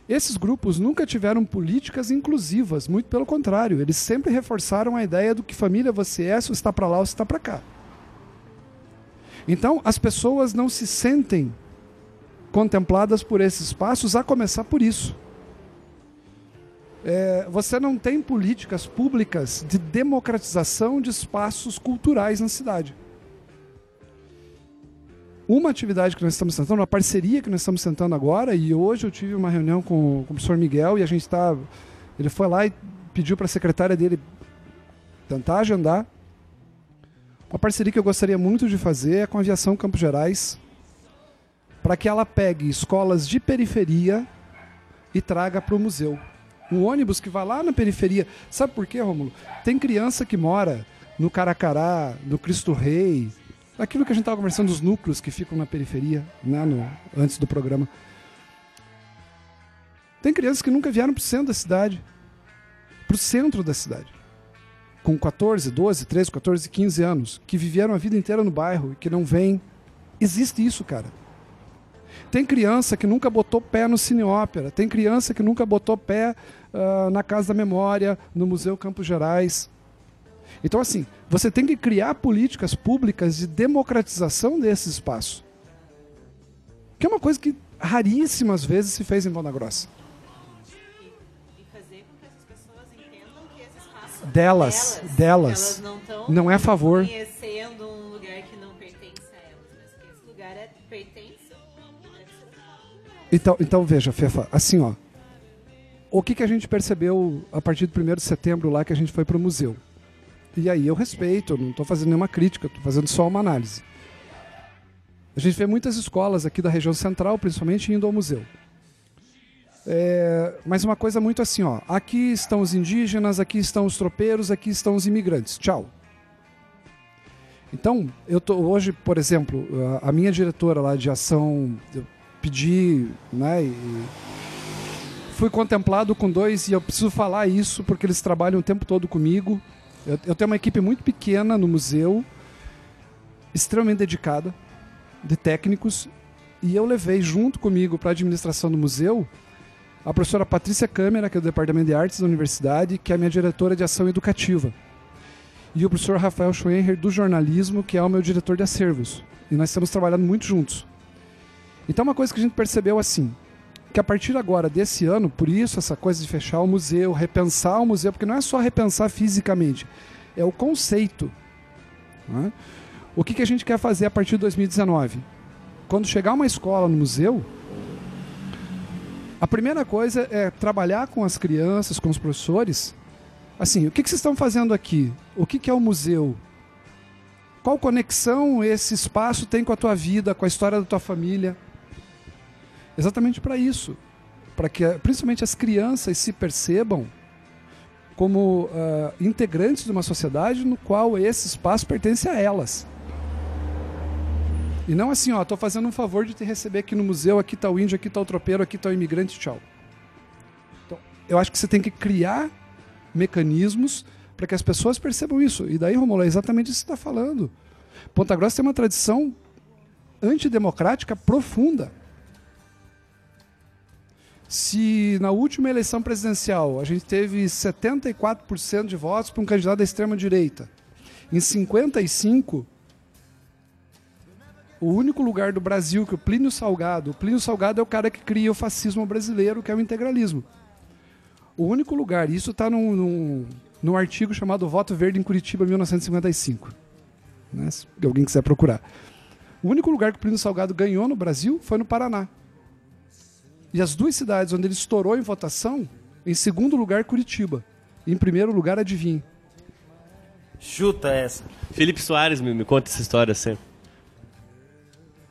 Esses grupos nunca tiveram políticas inclusivas, muito pelo contrário, eles sempre reforçaram a ideia do que família você é, se está para lá ou se está para cá. Então, as pessoas não se sentem contempladas por esses espaços, a começar por isso. É, você não tem políticas públicas de democratização de espaços culturais na cidade. Uma atividade que nós estamos tentando, uma parceria que nós estamos tentando agora, e hoje eu tive uma reunião com, com o professor Miguel e a gente está. Ele foi lá e pediu para a secretária dele tentar agendar. Uma parceria que eu gostaria muito de fazer é com a Aviação Campos Gerais, para que ela pegue escolas de periferia e traga para o museu um ônibus que vai lá na periferia. Sabe por quê, Rômulo? Tem criança que mora no Caracará, no Cristo Rei, aquilo que a gente estava conversando dos núcleos que ficam na periferia, né, no, antes do programa. Tem crianças que nunca vieram para o centro da cidade, para o centro da cidade, com 14, 12, 13, 14, 15 anos, que viveram a vida inteira no bairro e que não vêm. Existe isso, cara. Tem criança que nunca botou pé no Cine Ópera, tem criança que nunca botou pé ah, na Casa da Memória, no Museu Campos Gerais. Então, assim, você tem que criar políticas públicas de democratização desse espaço. Que é uma coisa que raríssimas vezes se fez em Ponta Grossa. E fazer com que essas pessoas entendam que esse espaço Delas, é delas. Elas não Não é a favor. conhecendo Então, então veja, Fefa, assim, ó. O que, que a gente percebeu a partir do 1 de setembro lá que a gente foi para o museu? E aí eu respeito, eu não estou fazendo nenhuma crítica, estou fazendo só uma análise. A gente vê muitas escolas aqui da região central, principalmente, indo ao museu. É, mas uma coisa muito assim, ó. Aqui estão os indígenas, aqui estão os tropeiros, aqui estão os imigrantes. Tchau. Então, eu tô hoje, por exemplo, a, a minha diretora lá de ação, eu pedi, né, e fui contemplado com dois e eu preciso falar isso porque eles trabalham o tempo todo comigo. Eu, eu tenho uma equipe muito pequena no museu, extremamente dedicada, de técnicos, e eu levei junto comigo para a administração do museu a professora Patrícia Câmara, que é do Departamento de Artes da Universidade, que é a minha diretora de ação educativa. E o professor Rafael Schoenher, do jornalismo, que é o meu diretor de acervos. E nós estamos trabalhando muito juntos. Então, uma coisa que a gente percebeu assim, que a partir agora desse ano, por isso essa coisa de fechar o museu, repensar o museu, porque não é só repensar fisicamente, é o conceito. né? O que, que a gente quer fazer a partir de 2019? Quando chegar uma escola no museu, a primeira coisa é trabalhar com as crianças, com os professores. Assim, o que, que vocês estão fazendo aqui? O que, que é o museu? Qual conexão esse espaço tem com a tua vida, com a história da tua família? Exatamente para isso. Para que principalmente as crianças se percebam como ah, integrantes de uma sociedade no qual esse espaço pertence a elas. E não assim, ó, tô fazendo um favor de te receber aqui no museu, aqui tá o índio, aqui tá o tropeiro, aqui tá o imigrante, tchau. Então, eu acho que você tem que criar mecanismos para que as pessoas percebam isso. E daí, Romulo, é exatamente isso que você está falando. Ponta Grossa tem uma tradição antidemocrática profunda. Se na última eleição presidencial a gente teve 74% de votos para um candidato da extrema-direita, em 55, o único lugar do Brasil que o Plínio Salgado, o Plínio Salgado é o cara que cria o fascismo brasileiro, que é o integralismo. O único lugar, isso está num, num, num artigo chamado Voto Verde em Curitiba, 1955. Né? Se alguém quiser procurar. O único lugar que o Plínio Salgado ganhou no Brasil foi no Paraná. E as duas cidades onde ele estourou em votação, em segundo lugar, Curitiba. Em primeiro lugar, adivinhe. Chuta essa. Felipe Soares me, me conta essa história sempre.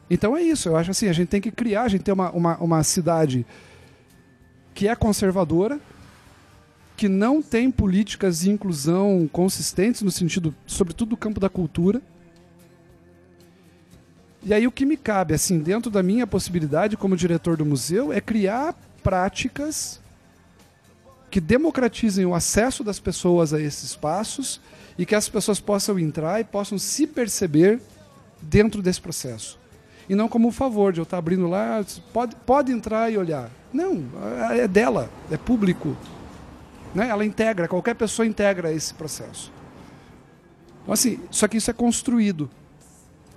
Então é isso, eu acho assim, a gente tem que criar, a gente tem uma, uma, uma cidade que é conservadora, que não tem políticas de inclusão consistentes no sentido, sobretudo do campo da cultura. E aí o que me cabe, assim, dentro da minha possibilidade como diretor do museu, é criar práticas que democratizem o acesso das pessoas a esses espaços e que as pessoas possam entrar e possam se perceber dentro desse processo. E não como um favor de eu estar abrindo lá, pode, pode entrar e olhar. Não, é dela, é público. Né? Ela integra, qualquer pessoa integra esse processo. Então, assim, só que isso é construído.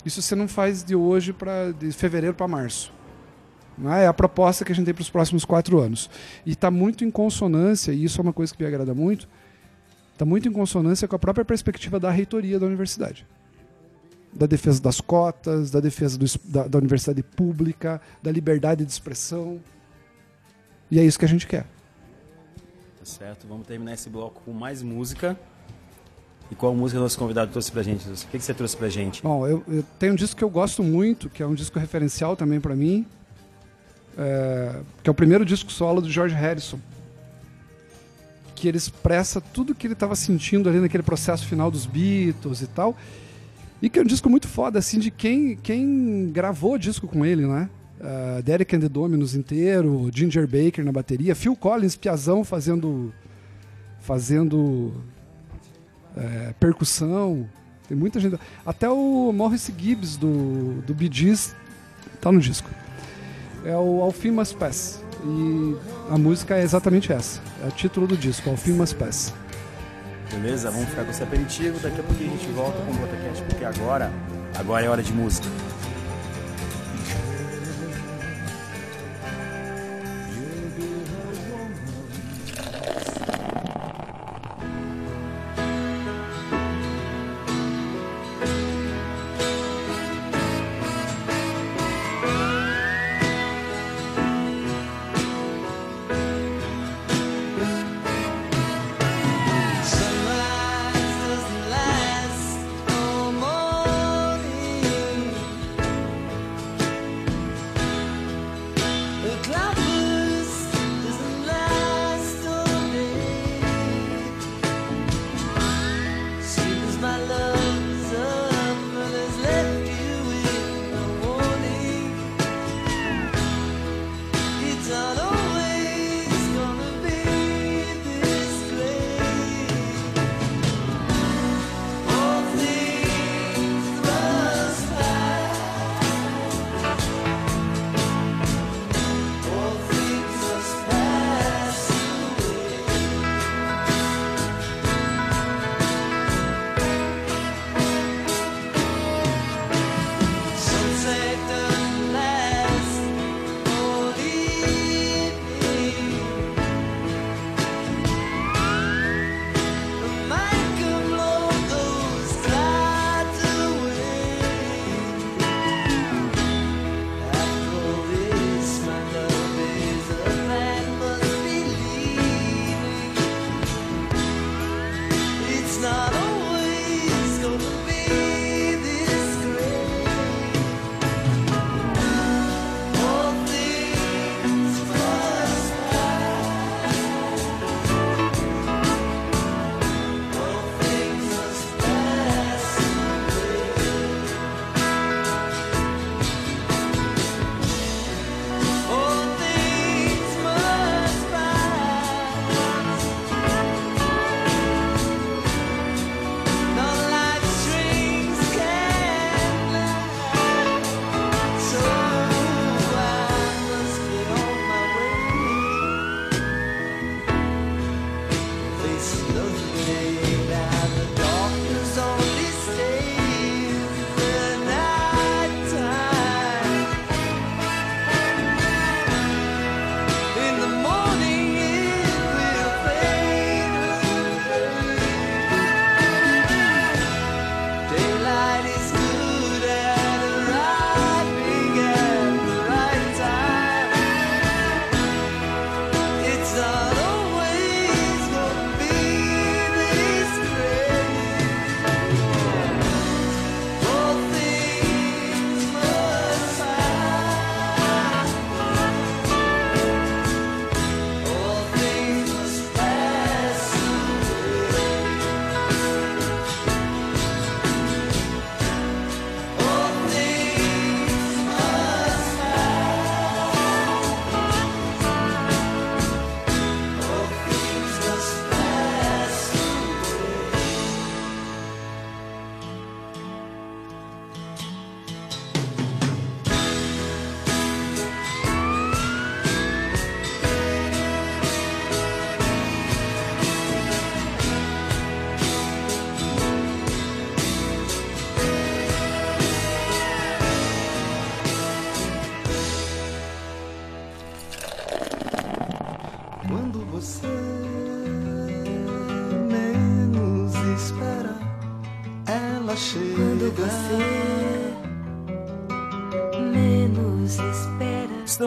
Isso você não faz de hoje para de fevereiro para março. É? é a proposta que a gente tem para os próximos quatro anos. E está muito em consonância, e isso é uma coisa que me agrada muito, está muito em consonância com a própria perspectiva da reitoria da universidade da defesa das cotas, da defesa do, da, da, universidade pública, da liberdade de expressão. E é isso que a gente quer. Tá certo, vamos terminar esse bloco com mais música. E qual música o nosso convidado trouxe pra gente? O que, que você trouxe pra gente? Bom, eu, eu tenho um disco que eu gosto muito, que é um disco referencial também para mim, é, que é o primeiro disco solo do George Harrison. Que ele expressa tudo que ele estava sentindo ali naquele processo final dos Beatles e tal. E que é um disco muito foda, assim, de quem, quem gravou o disco com ele, né? Uh, Derek and the Dominos inteiro, Ginger Baker na bateria, Phil Collins, Piazão fazendo fazendo é, percussão. Tem muita gente. Até o Morris Gibbs do, do Bee Gees tá no disco. É o Alfim Must Pass. E a música é exatamente essa. É o título do disco, Alfim Must Pass. Beleza? Vamos ficar com esse aperitivo. Daqui a pouco a gente volta com o Botacast, porque agora, agora é hora de música.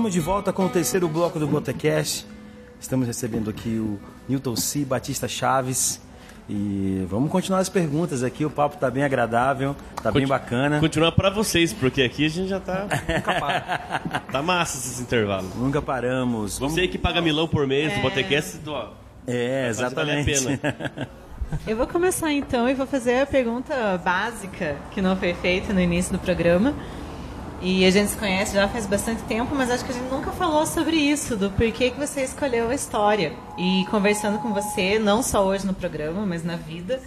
Estamos de volta com o terceiro bloco do Botecast. Estamos recebendo aqui o Newton C. Batista Chaves. E vamos continuar as perguntas aqui. O papo está bem agradável, está bem bacana. Continuar pra vocês, porque aqui a gente já tá. (laughs) tá massa esses intervalos. Nunca paramos. Vamos... Você que paga milão por mês do Botecast, ó, É, exatamente. pena. Eu vou começar então e vou fazer a pergunta básica que não foi feita no início do programa. E a gente se conhece já faz bastante tempo, mas acho que a gente nunca falou sobre isso, do porquê que você escolheu a história. E conversando com você, não só hoje no programa, mas na vida,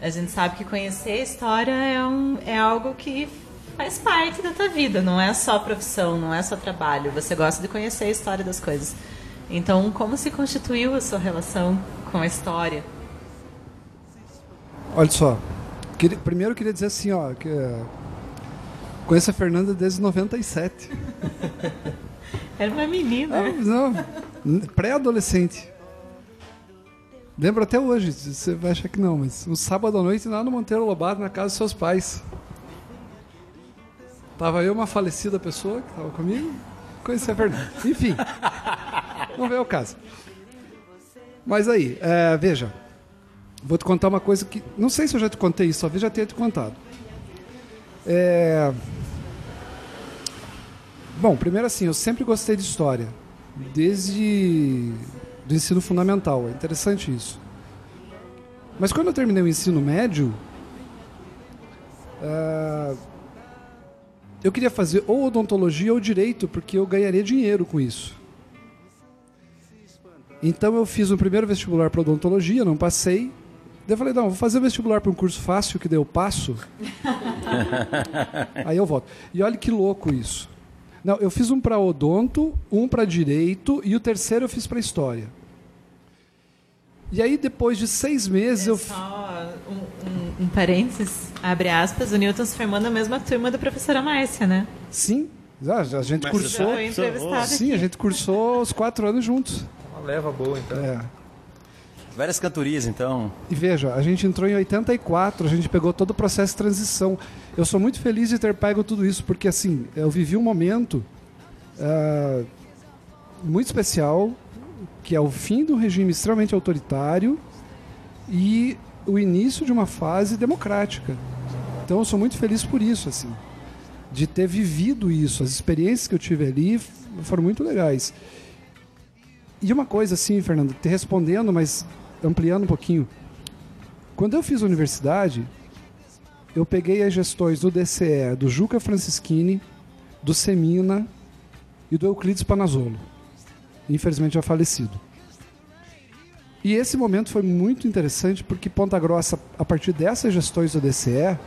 a gente sabe que conhecer a história é, um, é algo que faz parte da tua vida, não é só profissão, não é só trabalho. Você gosta de conhecer a história das coisas. Então, como se constituiu a sua relação com a história? Olha só. primeiro eu queria dizer assim, ó, que conheço a Fernanda desde 97. Era uma menina. Ah, pré-adolescente. Lembro até hoje, você vai achar que não, mas um sábado à noite lá no Monteiro Lobato, na casa dos seus pais. Tava eu, uma falecida pessoa que tava comigo, conheci a Fernanda. Enfim, não veio o caso. Mas aí, é, veja, vou te contar uma coisa que. Não sei se eu já te contei isso, talvez já tenha te contado. É, Bom, primeiro assim, eu sempre gostei de história, desde do ensino fundamental. É interessante isso. Mas quando eu terminei o ensino médio, ah, eu queria fazer ou odontologia ou direito, porque eu ganharia dinheiro com isso. Então eu fiz o primeiro vestibular para odontologia, não passei. Daí eu falei, não, vou fazer o vestibular para um curso fácil que daí eu passo. (laughs) Aí eu volto. E olha que louco isso. Não, eu fiz um para odonto, um para direito e o terceiro eu fiz para história. E aí depois de seis meses eu fi- Só um, um, um parênteses, abre aspas, o Newton se formou na mesma turma da professora Márcia, né? sim, já a gente Mas cursou, Já foi entrevistada sim, a gente cursou os quatro anos juntos. Uma leva boa, então. É. Várias cantorias, então. E veja, a gente entrou em 84, a gente pegou todo o processo de transição. Eu sou muito feliz de ter pego tudo isso, porque assim, eu vivi um momento ah, muito especial, que é o fim de um regime extremamente autoritário e o início de uma fase democrática. Então eu sou muito feliz por isso, assim, de ter vivido isso. As experiências que eu tive ali foram muito legais. E uma coisa assim, Fernando, te respondendo, mas ampliando um pouquinho. Quando eu fiz universidade, eu peguei as gestões do DCE, do Juca Francischini, do Semina e do Euclides Panazzolo. Infelizmente já falecido. E esse momento foi muito interessante porque Ponta Grossa, a partir dessas gestões do DCE,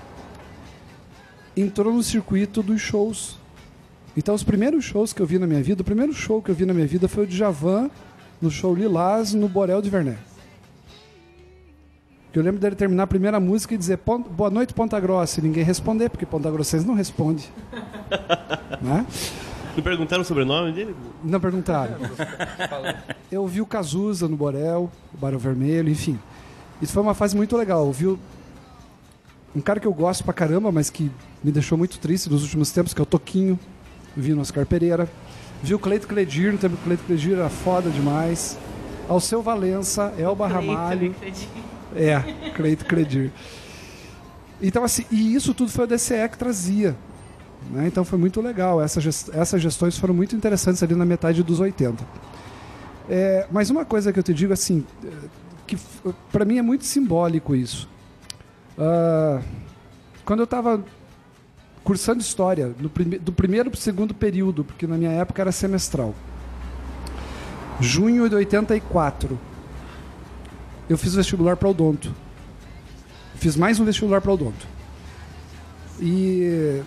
entrou no circuito dos shows. Então, os primeiros shows que eu vi na minha vida, o primeiro show que eu vi na minha vida foi o Djavan no show Lilás, no Borel de Vernet. Que eu lembro dele terminar a primeira música e dizer "Pon- Boa noite, Ponta Grossa, e ninguém responder, porque Ponta Grossense não responde. (laughs) né? Não perguntaram o sobrenome dele? Não perguntaram. (laughs) Eu vi o Cazuza no Borel, o Barão Vermelho, enfim. Isso foi uma fase muito legal. Eu vi o- um cara que eu gosto pra caramba, mas que me deixou muito triste nos últimos tempos, que é o Toquinho. Vi no Oscar Pereira. Vi o Cleito Cledir, no tempo que o Cleito Cledir era foda demais. Alceu Valença, Elba Ramalho. É, Cleito Credir. Então, assim, e isso tudo foi o DCE que trazia. né? Então foi muito legal. Essas, essas gestões foram muito interessantes ali na metade dos 80. É, mas uma coisa que eu te digo, assim, que para mim é muito simbólico isso. Ah, quando eu estava cursando História, prime do primeiro para o segundo período, porque na minha época era semestral. Junho de 84 eu fiz vestibular para odonto. Fiz mais um vestibular para odonto. E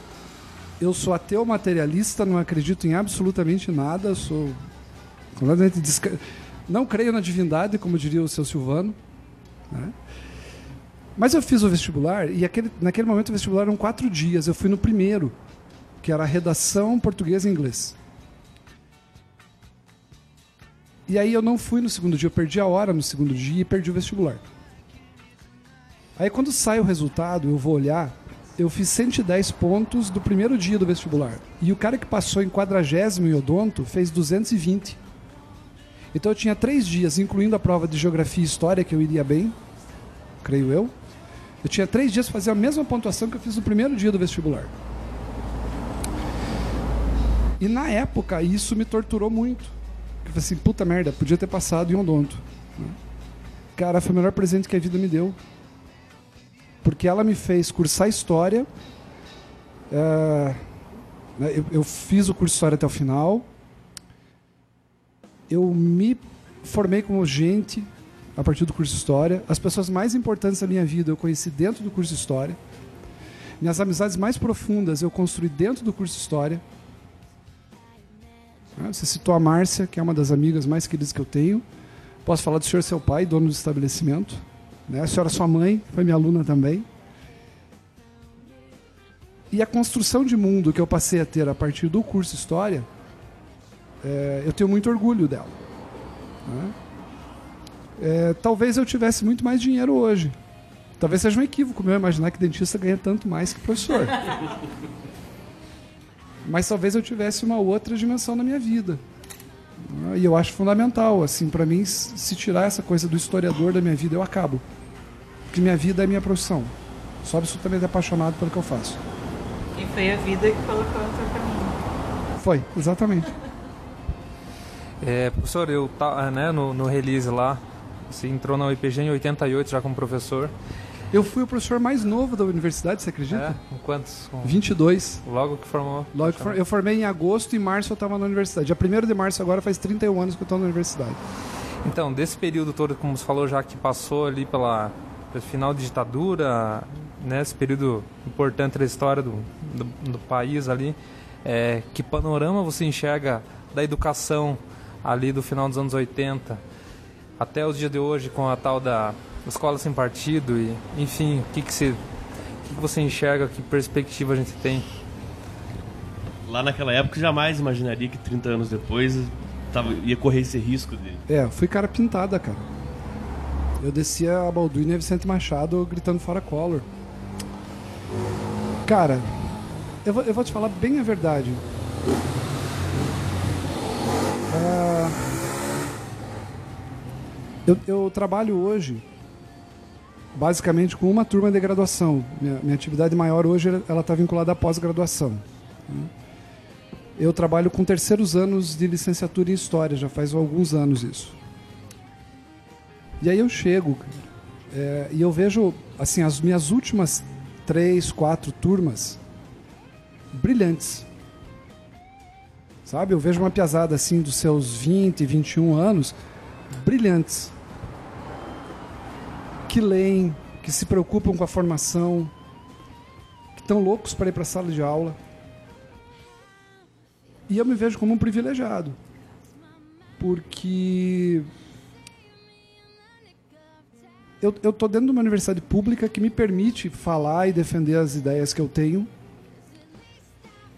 eu sou ateu materialista, não acredito em absolutamente nada, sou completamente desca... não creio na divindade, como diria o seu Silvano. né? Mas eu fiz o vestibular e aquele, naquele momento o vestibular eram quatro dias. Eu fui no primeiro, que era redação português e inglês. E aí eu não fui no segundo dia, eu perdi a hora no segundo dia e perdi o vestibular. Aí quando sai o resultado, eu vou olhar, eu fiz 110 pontos do primeiro dia do vestibular. E o cara que passou em quadragésimo em odonto fez 220. Então eu tinha três dias, incluindo a prova de geografia e história, que eu iria bem, creio eu. Eu tinha três dias para fazer a mesma pontuação que eu fiz no primeiro dia do vestibular. E na época isso me torturou muito. Assim, puta merda, podia ter passado em odonto. né? Cara, foi o melhor presente que a vida me deu. Porque ela me fez cursar história. é, eu, eu fiz o curso de história até o final. Eu me formei como gente a partir do curso de história. As pessoas mais importantes da minha vida eu conheci dentro do curso de história. Minhas amizades mais profundas eu construí dentro do curso de história. Ah, Você citou a Márcia, que é uma das amigas mais queridas que eu tenho. Posso falar do senhor seu pai, dono do estabelecimento. Né? A senhora sua mãe, foi minha aluna também. E a construção de mundo que eu passei a ter a partir do curso História, é, eu tenho muito orgulho dela. né? É, talvez eu tivesse muito mais dinheiro hoje. Talvez seja um equívoco meu imaginar que dentista ganha tanto mais que professor. (laughs) Mas talvez eu tivesse uma outra dimensão na minha vida. né? E eu acho fundamental, assim, para mim, se tirar essa coisa do historiador da minha vida, eu acabo. Porque minha vida é minha profissão. Sou absolutamente apaixonado pelo que eu faço. E foi a vida que colocou no teu caminho. Foi, exatamente. É, professor, eu tá, né, no, no release lá, você entrou na UIPG em 88 já como professor. Eu fui o professor mais novo da universidade, você acredita? É, com quantos? Com... 22. Logo que formou. Logo que for- eu formei em agosto e março eu estava na universidade. Dia 1 de março agora faz 31 anos que eu estou na universidade. Então, desse período todo, como você falou, já que passou ali pela, pelo final da ditadura, né, esse período importante da história do, do, do país ali, é, que panorama você enxerga da educação ali do final dos anos 80 até os dias de hoje com a tal da escola sem partido e, enfim, o que, que, você, o que, que você enxerga, que perspectiva a gente tem? Lá naquela época, jamais imaginaria que 30 anos depois tava, ia correr esse risco de. É, fui cara pintada, cara. Eu descia a Balduino e a Vicente Machado gritando fora Collor. Cara, eu vou, eu vou te falar bem a verdade. Ah, eu, eu trabalho hoje basicamente com uma turma de graduação. Minha, minha atividade maior hoje ela está vinculada à pós-graduação. né? Eu trabalho com terceiros anos de licenciatura em História, já faz alguns anos isso. E aí eu chego é, e eu vejo assim as minhas últimas três, quatro turmas brilhantes. Sabe? Eu vejo uma piazada assim dos seus 20, 21 anos brilhantes. Que leem, que se preocupam com a formação, que estão loucos para ir para a sala de aula. E eu me vejo como um privilegiado. Porque eu, tô dentro de uma universidade pública que me permite falar e defender as ideias que eu tenho.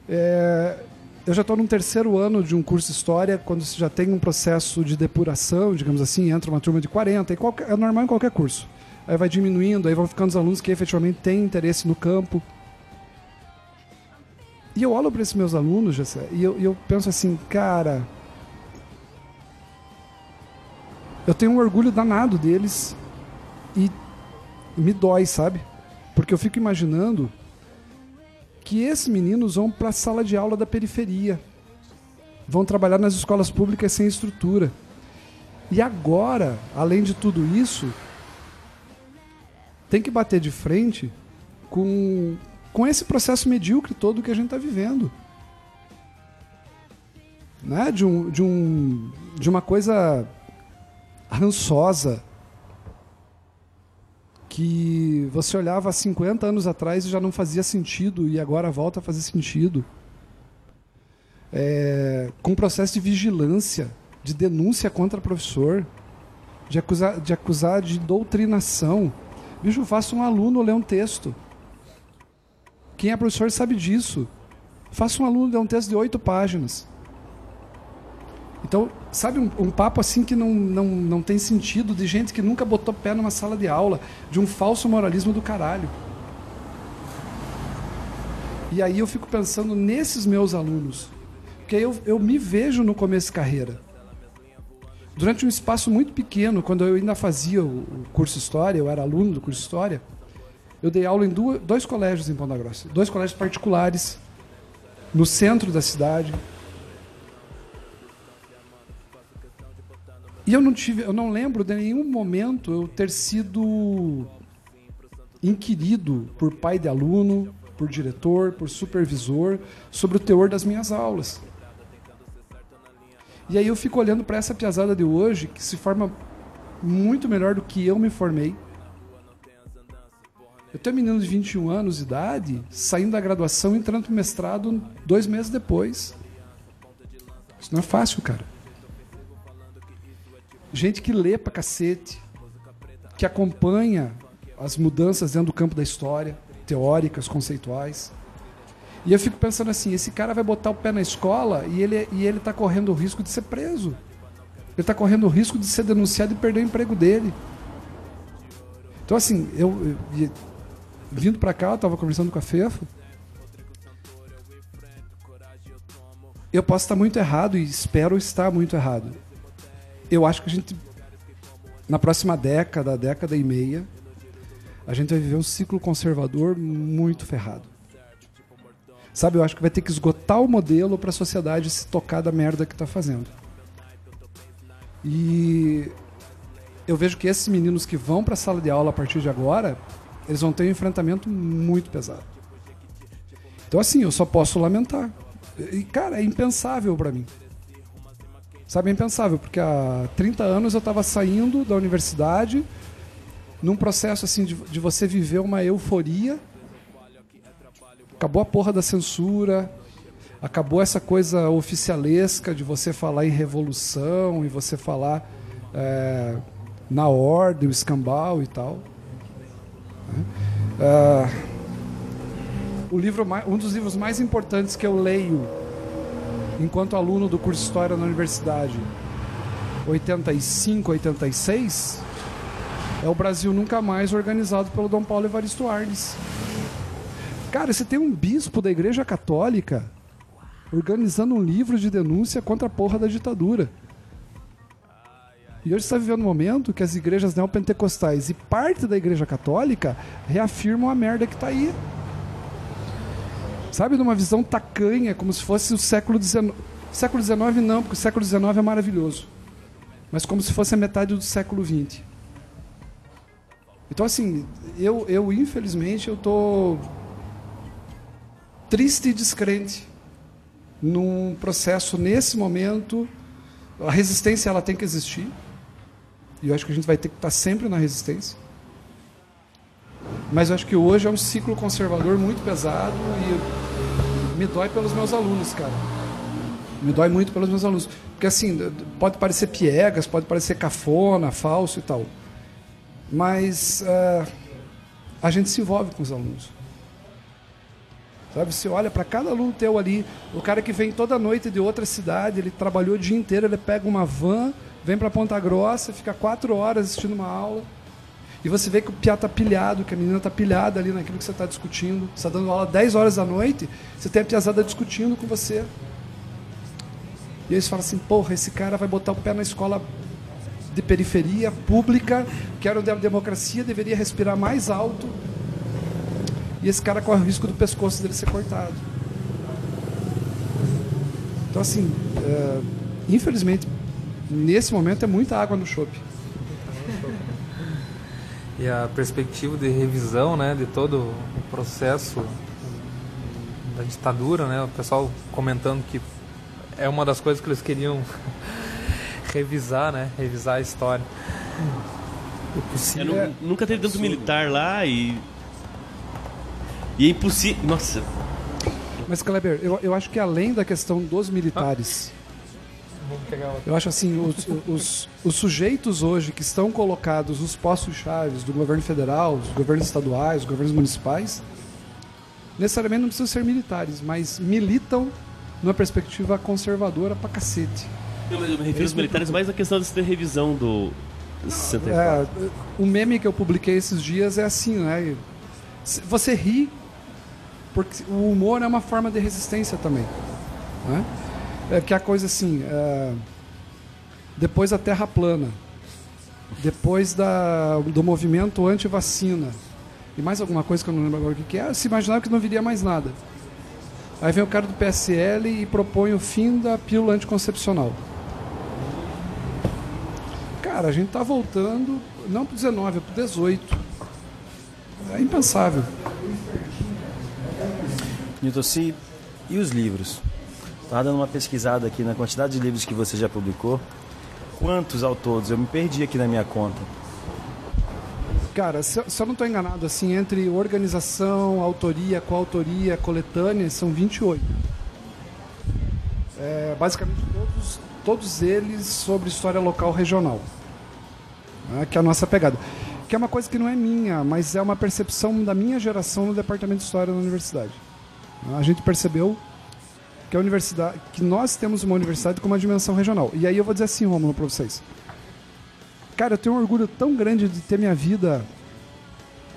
É, eu já estou num terceiro ano de um curso de História, quando já tem um processo de depuração, digamos assim, entra uma turma de 40, e qualquer- é normal em qualquer curso. Aí vai diminuindo, aí vão ficando os alunos que efetivamente têm interesse no campo. E eu olho para esses meus alunos, Jessé, e eu, eu penso assim, cara. Eu tenho um orgulho danado deles e me dói, sabe? Porque eu fico imaginando que esses meninos vão para a sala de aula da periferia, vão trabalhar nas escolas públicas sem estrutura. E agora, além de tudo isso, tem que bater de frente com, com esse processo medíocre todo que a gente está vivendo. Né? De, um, de, um, de uma coisa rançosa que você olhava há 50 anos atrás e já não fazia sentido e agora volta a fazer sentido. É, com processo de vigilância, de denúncia contra professor, de acusar de, acusar de doutrinação. Bicho, faça um aluno ler um texto. Quem é professor sabe disso. Faça um aluno ler um texto de oito páginas. Então, sabe um, um papo assim que não, não, não tem sentido, de gente que nunca botou pé numa sala de aula, de um falso moralismo do caralho. E aí eu fico pensando nesses meus alunos. Porque eu, eu me vejo no começo de carreira. Durante um espaço muito pequeno, quando eu ainda fazia o, curso História, eu era aluno do curso História, eu dei aula em duas, dois colégios em Ponta Grossa. Dois colégios particulares, no centro da cidade. E eu não tive, eu não lembro de nenhum momento eu ter sido inquirido por pai de aluno, por diretor, por supervisor sobre o teor das minhas aulas. E aí eu fico olhando para essa piazada de hoje que se forma muito melhor do que eu me formei. Eu tenho um menino de 21 anos de idade, saindo da graduação entrando no mestrado dois meses depois. Isso não é fácil, cara. Gente que lê pra cacete, que acompanha as mudanças dentro do campo da história, teóricas, conceituais. E eu fico pensando assim, esse cara vai botar o pé na escola e ele, e ele tá correndo o risco de ser preso. Ele está correndo o risco de ser denunciado e perder o emprego dele. Então, assim, eu, eu vindo para cá, eu estava conversando com a Fefo. Eu posso estar muito errado e espero estar muito errado. Eu acho que a gente, na próxima década, década e meia, a gente vai viver um ciclo conservador muito ferrado. Sabe, eu acho que vai ter que esgotar o modelo para a sociedade se tocar da merda que está fazendo. E eu vejo que esses meninos que vão para a sala de aula a partir de agora, eles vão ter um enfrentamento muito pesado. Então, assim, eu só posso lamentar. E, cara, é impensável para mim. Sabe, é impensável, porque há 30 anos eu estava saindo da universidade num processo assim de, de você viver uma euforia. Acabou a porra da censura, acabou essa coisa oficialesca de você falar em revolução e você falar é, na ordem, o escambau e tal. É, o livro, um dos livros mais importantes que eu leio enquanto aluno do curso História na universidade, 85, 86, é o Brasil Nunca Mais, organizado pelo Dom Paulo Evaristo Arnes. Cara, você tem um bispo da Igreja Católica organizando um livro de denúncia contra a porra da ditadura. E hoje está vivendo um momento que as igrejas neopentecostais e parte da Igreja Católica reafirmam a merda que está aí. Sabe, numa visão tacanha, como se fosse o século XIX. Século XIX não, porque o século XIX é maravilhoso. Mas como se fosse a metade do século XX. Então, assim, eu, eu infelizmente, eu tô triste e descrente num processo nesse momento. A resistência ela tem que existir. E eu acho que a gente vai ter que estar sempre na resistência. Mas eu acho que hoje é um ciclo conservador muito pesado e me dói pelos meus alunos, cara. Me dói muito pelos meus alunos. Porque assim, pode parecer piegas, pode parecer cafona, falso e tal. Mas uh, a gente se envolve com os alunos. Sabe, você olha para cada aluno teu ali, o cara que vem toda noite de outra cidade, ele trabalhou o dia inteiro, ele pega uma van, vem para Ponta Grossa, fica quatro horas assistindo uma aula, e você vê que o piá está pilhado, que a menina está pilhada ali naquilo que você está discutindo. Você está dando aula 10 horas da noite, você tem a piazada discutindo com você. E eles falam assim, porra, esse cara vai botar o pé na escola de periferia pública, que era onde a democracia deveria respirar mais alto. E esse cara corre o risco do pescoço dele ser cortado. Então, assim, é, infelizmente, nesse momento é muita água no chope. E a perspectiva de revisão né, de todo o processo da ditadura, né, o pessoal comentando que é uma das coisas que eles queriam (laughs) revisar, né? Revisar a história. É, é, nunca teve tanto militar lá e. E é impossível. Nossa. Mas, Kleber, eu, eu acho que além da questão dos militares. Eu acho assim, os, os, os, sujeitos hoje que estão colocados nos postos chaves do governo federal, dos governos estaduais, dos governos municipais, necessariamente não precisam ser militares, mas militam numa perspectiva conservadora pra cacete. Eu me refiro aos militares mais na questão de ter revisão do 64. É, o meme que eu publiquei esses dias é assim, né? Você ri, porque o humor é uma forma de resistência também. Né? É que a coisa assim, é, depois da Terra plana, depois da, do movimento anti-vacina, e mais alguma coisa que eu não lembro agora o que é, se imaginava que não viria mais nada. Aí vem o cara do PSL e propõe o fim da pílula anticoncepcional. Cara, a gente tá voltando, não pro 19, é pro 18. É impensável. Newton, se e os livros? Estava dando uma pesquisada aqui na quantidade de livros que você já publicou. Quantos ao todos? Eu me perdi aqui na minha conta. Cara, se, eu- se eu não estou enganado, assim, entre organização, autoria, coautoria, coletânea, são 28. É, basicamente todos, todos eles sobre história local regional. né, que é a nossa pegada. Que é uma coisa que não é minha, mas é uma percepção da minha geração no departamento de história da universidade. A gente percebeu que a universidade, que nós temos uma universidade com uma dimensão regional. E aí eu vou dizer assim, Romulo, para vocês. Cara, eu tenho um orgulho tão grande de ter minha vida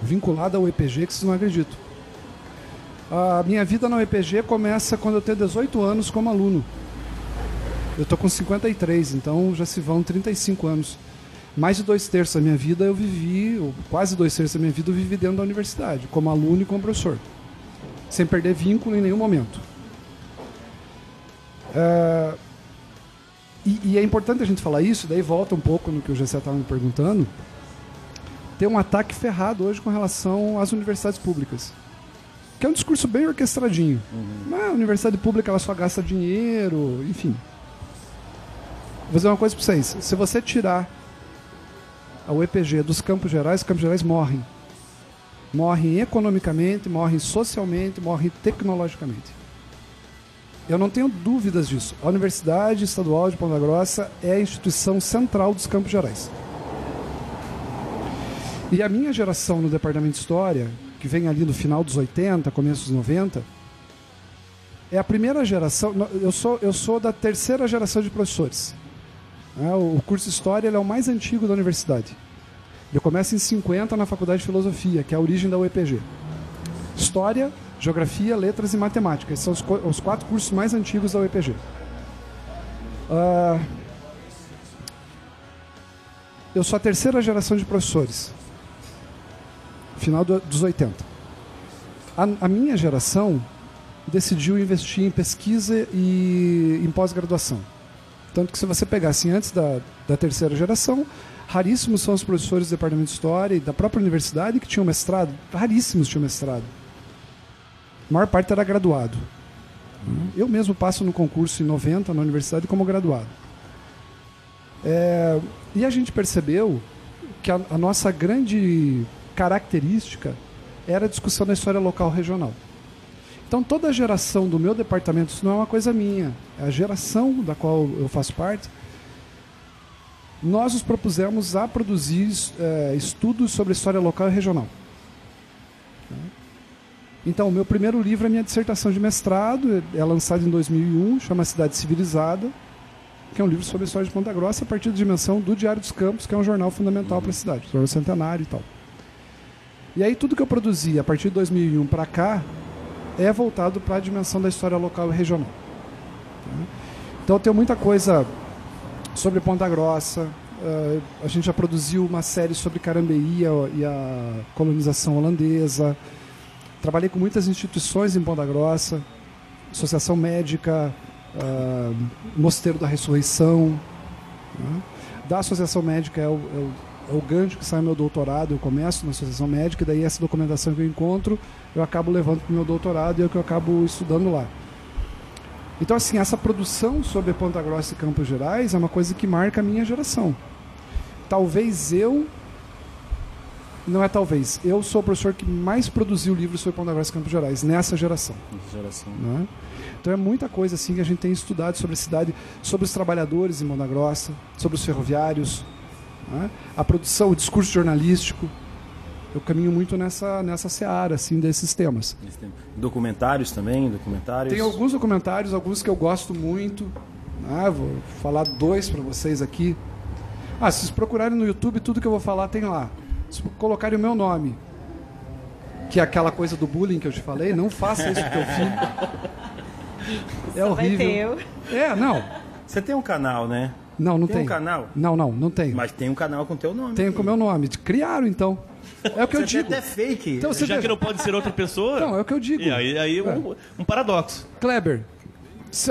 vinculada ao EPG que vocês não acreditam. A minha vida na UEPG começa quando eu tenho 18 anos como aluno. Eu tô com 53, então já se vão 35 anos. Mais de dois terços da minha vida eu vivi, ou quase dois terços da minha vida eu vivi dentro da universidade, como aluno e como professor. Sem perder vínculo em nenhum momento. É, E, e é importante a gente falar isso, daí volta um pouco no que o Gessé estava me perguntando. Tem um ataque ferrado hoje com relação às universidades públicas. Que é um discurso bem orquestradinho. Mas a universidade pública ela só gasta dinheiro, enfim. Vou dizer uma coisa para vocês. Se você tirar a UEPG dos Campos Gerais, os Campos Gerais morrem. Morrem economicamente, morrem socialmente, morrem tecnologicamente. Eu não tenho dúvidas disso. A Universidade Estadual de Ponta Grossa é a instituição central dos Campos Gerais. E a minha geração no departamento de História, que vem ali no final dos 80, começo dos 90, é a primeira geração. Eu sou, eu sou da terceira geração de professores. né? O curso de História é o mais antigo da universidade. Ele começa em 50 na Faculdade de Filosofia, que é a origem da UEPG. História, Geografia, Letras e Matemática. Esses são os, os quatro cursos mais antigos da UEPG. Ah, eu sou a terceira geração de professores. Final do- dos 80. A, a minha geração decidiu investir em pesquisa e em pós-graduação. Tanto que se você pegar assim, antes da, da terceira geração, raríssimos são os professores do departamento de História e da própria universidade que tinham mestrado. Raríssimos tinham mestrado. A maior parte era graduado. Eu mesmo passo no concurso em 90 na universidade como graduado. É, e a gente percebeu que a, a nossa grande característica era a discussão da história local regional. Então toda a geração do meu departamento, isso não é uma coisa minha, é a geração da qual eu faço parte, nós nos propusemos a produzir eh, estudos sobre história local e regional. Então, o meu primeiro livro é minha dissertação de mestrado, é lançado em 2001, chama Cidade Civilizada, que é um livro sobre a história de Ponta Grossa a partir da dimensão do Diário dos Campos, que é um jornal fundamental para a cidade, jornal centenário e tal. E aí tudo que eu produzi a partir de 2001 para cá é voltado para a dimensão da história local e regional. tá? Então eu tenho muita coisa sobre Ponta Grossa, eh, a gente já produziu uma série sobre Carambeí e a colonização holandesa, Trabalhei com muitas instituições em Ponta Grossa, Associação Médica, ah, Mosteiro da Ressurreição. né? Da Associação Médica é o, é, o, é o gancho que sai meu doutorado, eu começo na Associação Médica, e daí essa documentação que eu encontro, eu acabo levando para o meu doutorado e é o que eu acabo estudando lá. Então, assim, essa produção sobre Ponta Grossa e Campos Gerais é uma coisa que marca a minha geração. Talvez eu não é talvez. Eu sou o professor que mais produziu livros sobre Ponta Grossa e Campos Gerais, nessa geração. Geração. né? Então é muita coisa assim que a gente tem estudado sobre a cidade, sobre os trabalhadores em Ponta Grossa, sobre os ferroviários, né? a produção, o discurso jornalístico. Eu caminho muito nessa, nessa seara assim, desses temas. Documentários também, documentários. Tem alguns documentários, alguns que eu gosto muito. Ah, vou falar dois para vocês aqui. Ah, se vocês procurarem no YouTube, tudo que eu vou falar tem lá. Se colocarem o meu nome, que é aquela coisa do bullying que eu te falei, não faça isso com teu filho. (laughs) É Só horrível. É, não. Você tem um canal, né? Não, não Tem tem. um canal? Não, não, não tenho. Mas tem um canal com teu nome. Tenho com o meu nome. Criaram, então. É o que eu Você tem digo. até fake. Então, você Já vê- que não pode ser outra pessoa. Não, é o que eu digo. E aí, aí É. um, um paradoxo. Kleber.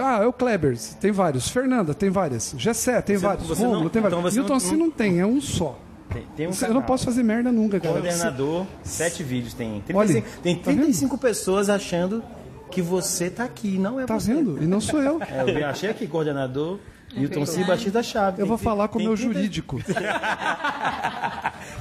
Ah, é o Kleber. Tem vários. Fernanda, tem várias. Gessé, tem Você- vários. você não- Rômulo, tem vários. então Milton não- assim não tem, é um só. Tem, tem um eu canal. não posso fazer merda nunca, cara. Coordenador, sete vídeos. Tem 35, Olha, tem tá vendo? 35 pessoas achando que você tá aqui, não é Tá você. vendo? E não sou eu. É, eu achei aqui, coordenador, Milton C. Batista Chave. Eu vou Tem- falar com o tem meu 30 jurídico. (laughs)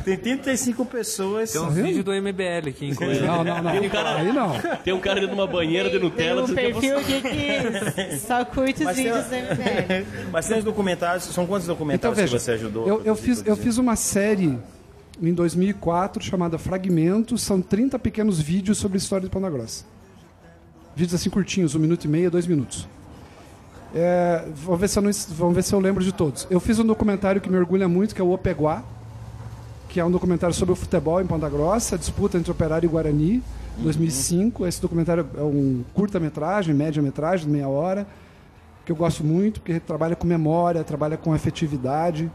Tem 35 pessoas. Tem uns vendo? vídeos do MBL aqui, inclusive. Não, não, não. Tem um cara- Aí não. Tem um cara dentro de uma banheira de Tem Nutella um que é perfil você. aqui que só curte os Mas tem- vídeos do MBL. (laughs) Mas tem os documentários, são quantos Então documentários veja, que você ajudou? eu, eu fiz, eu fiz uma série em 2004 chamada Fragmentos. São 30 pequenos vídeos sobre a história de Ponta Grossa. Vídeos assim curtinhos, um minuto e meio, dois minutos. É, vamos, ver se eu não, vamos ver se eu lembro de todos. Eu fiz um documentário que me orgulha muito, que é o Opeguá, que é um documentário sobre o futebol em Ponta Grossa, a disputa entre Operário e Guarani, 2005. Esse documentário é um curta-metragem, média-metragem, de meia hora, que eu gosto muito, porque trabalha com memória, trabalha com afetividade,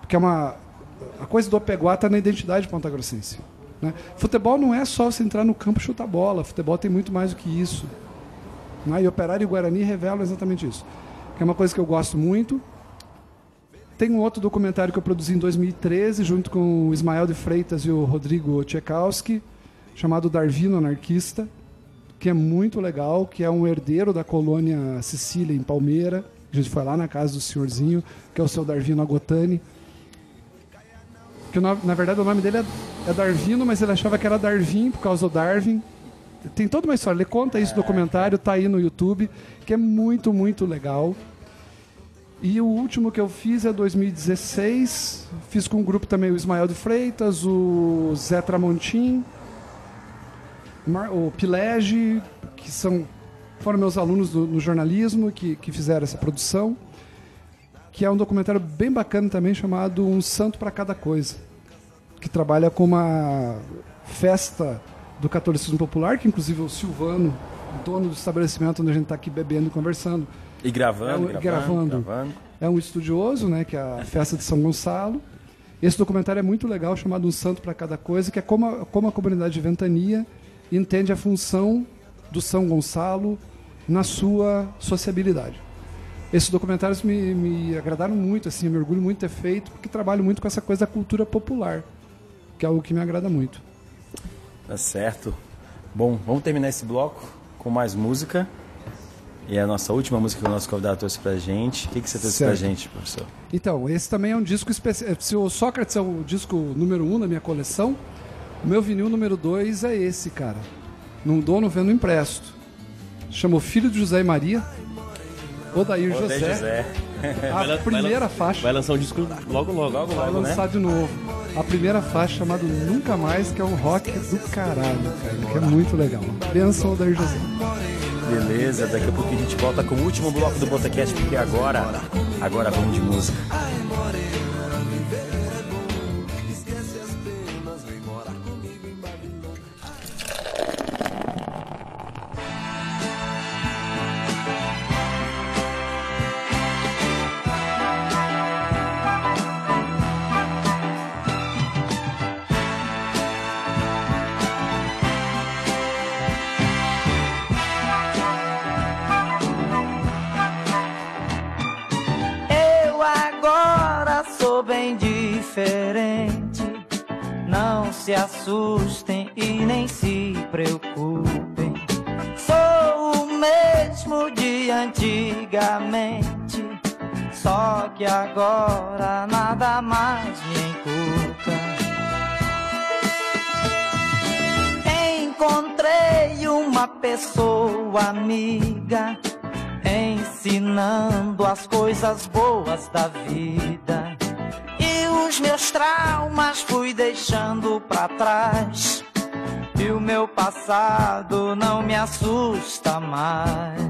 porque é uma a coisa do Opeguá está na identidade ponta-grossense. Né? Futebol não é só você entrar no campo e chutar bola, futebol tem muito mais do que isso. Né? E Operário e Guarani revelam exatamente isso. Que é uma coisa que eu gosto muito. Tem um outro documentário que eu produzi em 2013, junto com o Ismael de Freitas e o Rodrigo Tchekowski, chamado Darwino Anarquista, que é muito legal, que é um herdeiro da colônia Sicília, em Palmeira. A gente foi lá na casa do senhorzinho, que é o seu Darwino Agotani. Que, na verdade, o nome dele é, é Darwino, mas ele achava que era Darwin por causa do Darwin. Tem toda uma história. Ele conta isso no documentário, tá aí no YouTube, que é muito, muito legal. E o último que eu fiz é 2016. Fiz com um grupo também o Ismael de Freitas, o Zé Tramontim, o Pilege, que são, foram meus alunos do- no jornalismo que, que fizeram essa produção. Que é um documentário bem bacana também, chamado Um Santo para Cada Coisa. Que trabalha com uma festa do catolicismo popular, que inclusive o Silvano, dono do estabelecimento onde a gente está aqui bebendo e conversando, E gravando, É, gravando, gravando. gravando. é um estudioso, né, que é a festa de São Gonçalo. Esse documentário é muito legal, chamado Um Santo para Cada Coisa, que é como a, como a comunidade de Ventania entende a função do São Gonçalo na sua sociabilidade. Esses documentários me, me agradaram muito, assim, eu me orgulho muito de ter feito, porque trabalho muito com essa coisa da cultura popular, que é algo que me agrada muito. Tá certo. Bom, vamos terminar esse bloco com mais música. E a nossa última música que o nosso convidado trouxe pra gente. O que, que você trouxe pra Certo. gente, professor? Então, esse também é um disco especial. Se o Sócrates é o disco número um da minha coleção, o meu vinil número dois é esse, cara. Não dou, não vendo, empresto. Chama o Filho de José e Maria, Odair Odair José. José. A Vai primeira vai faixa Vai lançar um disco logo, logo. Logo, vai logo, né? lançar de novo. A primeira faixa chamada Nunca Mais, que é um rock do caralho, cara, que é muito legal. Benção, Odair José. Beleza, daqui a pouco a gente volta com o último bloco do Botacast, porque agora, agora vamos de música. Diferente. Não se assustem e nem se preocupem. Sou o mesmo de antigamente. Só que agora nada mais me encurta. Encontrei uma pessoa amiga ensinando as coisas boas da vida. E os meus traumas fui deixando pra trás. E o meu passado não me assusta mais.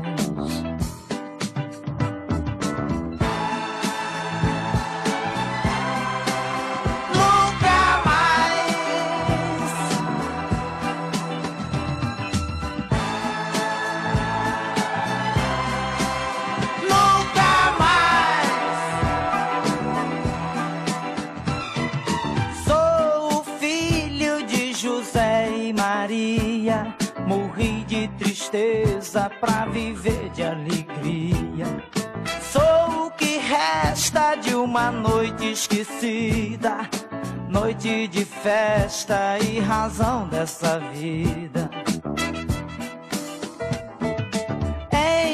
Força pra viver de alegria. Sou o que resta de uma noite esquecida, noite de festa e razão dessa vida.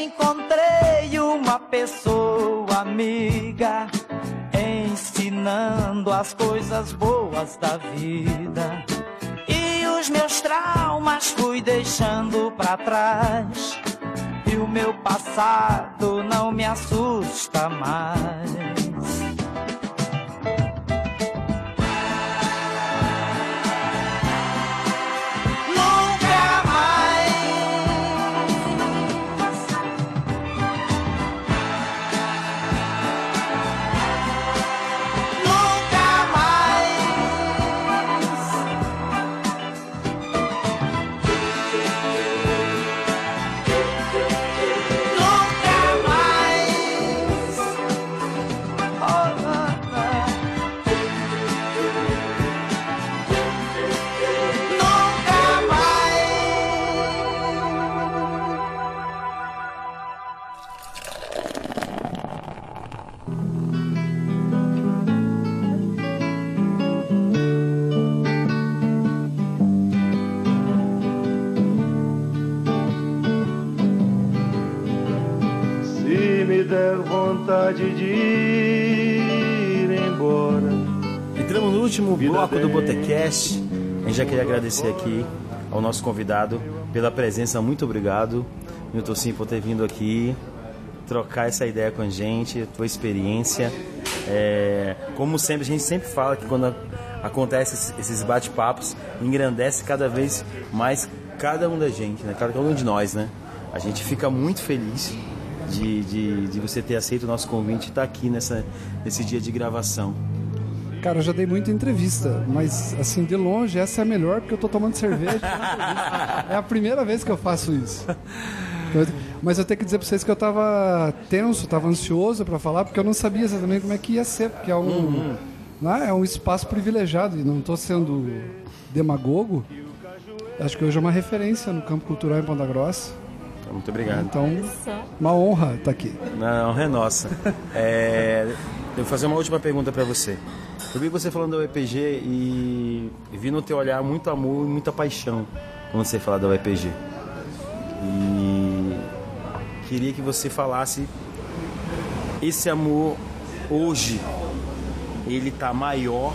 Encontrei uma pessoa amiga, ensinando as coisas boas da vida. Meus traumas fui deixando pra trás. E o meu passado não me assusta mais. Vontade de ir embora. Entramos no último Vida bloco do. Botecast. A gente já queria agradecer aqui ao nosso convidado pela presença. Muito obrigado, Milton Sim, por ter vindo aqui trocar essa ideia com a gente, tua experiência. É, como sempre, a gente sempre fala que quando acontece esses- esses bate-papos, engrandece cada vez mais cada um da gente, né? cada um de nós, né? A gente fica muito feliz de, de, de você ter aceito o nosso convite e estar aqui nessa, nesse dia de gravação. Cara, eu já dei muita entrevista, mas assim, de longe, essa é a melhor porque eu tô tomando cerveja. é a primeira vez que eu faço isso. Mas eu tenho que dizer pra vocês que eu tava tenso, tava ansioso pra falar, porque eu não sabia exatamente como é que ia ser, porque é um, né, é um espaço privilegiado e não tô sendo demagogo. Acho que hoje é uma referência no campo cultural em Ponta Grossa. Muito obrigado. Então, uma honra estar aqui. Não, é nossa. É, eu vou fazer uma última pergunta para você. Eu vi você falando da UEPG e vi no teu olhar muito amor e muita paixão quando você fala da UEPG. E queria que você falasse esse amor hoje ele tá maior.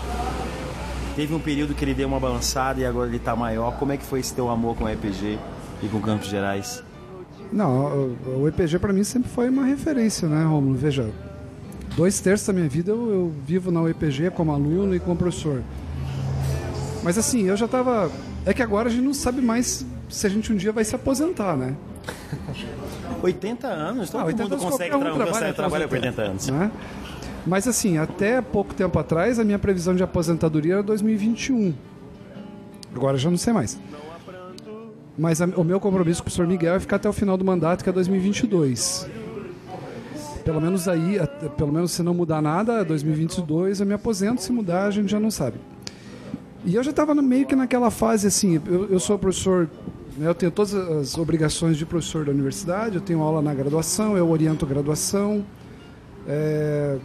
Teve um período que ele deu uma balançada e agora ele tá maior. Como é que foi esse teu amor com a EPG e com Campos Gerais? Não, o- EPG para mim sempre foi uma referência, né, Romulo? Veja, dois terços da minha vida eu, eu vivo na UEPG como aluno e como professor. Mas assim, eu já tava. É que agora a gente não sabe mais se a gente um dia vai se aposentar, né? (laughs) 80 anos, todo Ah, 80 mundo anos consegue um tra- trabalha trabalhar com 80 anos. Né? Mas assim, até pouco tempo atrás a minha previsão de aposentadoria era 2021. Agora já não sei mais. Mas a- o meu compromisso com o professor Miguel é ficar até o final do mandato, que é 2022. Pelo menos aí, pelo menos se não mudar nada, 2022 eu me aposento, se mudar a gente já não sabe. E eu já estava meio que naquela fase assim, eu, eu sou professor, né, eu tenho todas as obrigações de professor da universidade, eu tenho aula na graduação, eu oriento a graduação, é,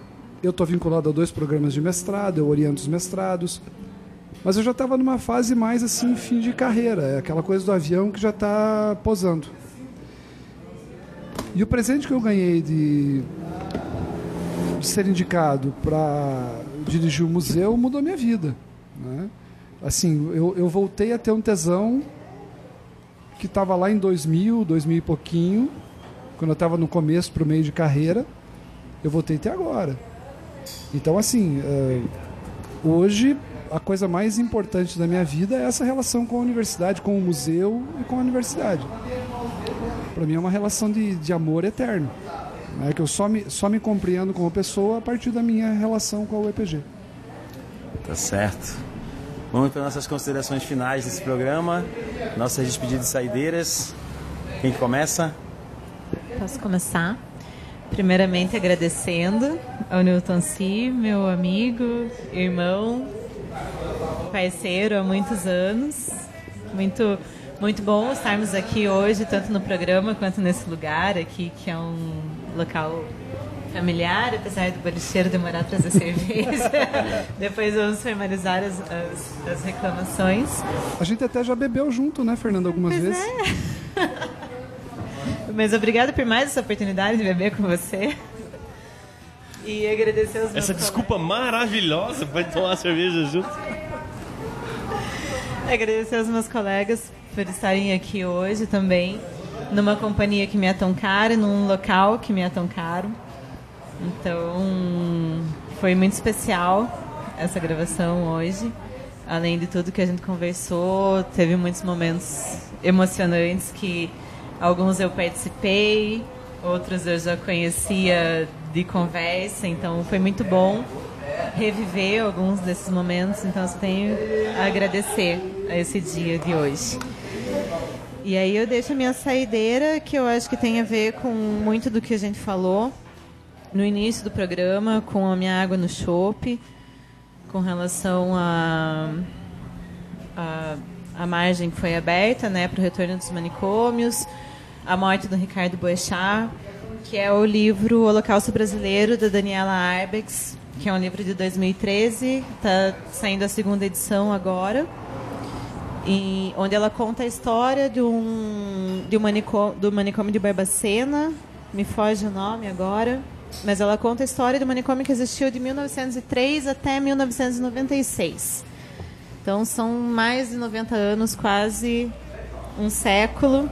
eu estou vinculado a dois programas de mestrado, eu oriento os mestrados, mas eu já estava numa fase mais assim, fim de carreira, é aquela coisa do avião que já está posando. E o presente que eu ganhei de, de ser indicado para dirigir o museu mudou minha vida. Né? Assim, eu, eu voltei a ter um tesão que estava lá em 2000, 2000 e pouquinho, quando eu estava no começo para o meio de carreira, eu voltei a ter agora. Então, assim, é, hoje a coisa mais importante da minha vida é essa relação com a universidade, com o museu e com a universidade. Para mim é uma relação de, de amor eterno. Né? Que eu só me, só me compreendo como pessoa a partir da minha relação com a UEPG. Tá certo. Vamos para nossas considerações finais desse programa, nossas despedidas e saideiras. Quem que começa? Posso começar? Primeiramente agradecendo ao Newton Si, meu amigo, irmão, parceiro há muitos anos. Muito muito bom estarmos aqui hoje, tanto no programa quanto nesse lugar aqui, que é um local familiar, apesar do bolicheiro demorar a trazer (laughs) cerveja. Depois vamos formalizar as, as, as, reclamações. A gente até já bebeu junto, né, Fernanda, algumas pois vezes. É. (laughs) Mas obrigada por mais essa oportunidade de beber com você. E agradecer aos Essa desculpa maravilhosa para tomar cerveja junto. Agradecer aos meus colegas por estarem aqui hoje também, numa companhia que me é tão cara, num local que me é tão caro. Então, foi muito especial essa gravação hoje. Além de tudo que a gente conversou, teve muitos momentos emocionantes que alguns eu participei, outros eu já conhecia de conversa, então foi muito bom reviver alguns desses momentos, então eu tenho a agradecer a esse dia de hoje. E aí eu deixo a minha saideira, que eu acho que tem a ver com muito do que a gente falou no início do programa, com a minha água no chope, com relação a, a, a margem que foi aberta né, para o retorno dos manicômios, a morte do Ricardo Boechat, que é o livro Holocausto Brasileiro, da Daniela Arbex, que é um livro de 2013, está saindo a segunda edição agora, e, onde ela conta a história de um, de um manicômio, do manicômio de Barbacena, me foge o nome agora, mas ela conta a história do manicômio que existiu de 1903 até 1996. Então são mais de 90 anos, quase um século,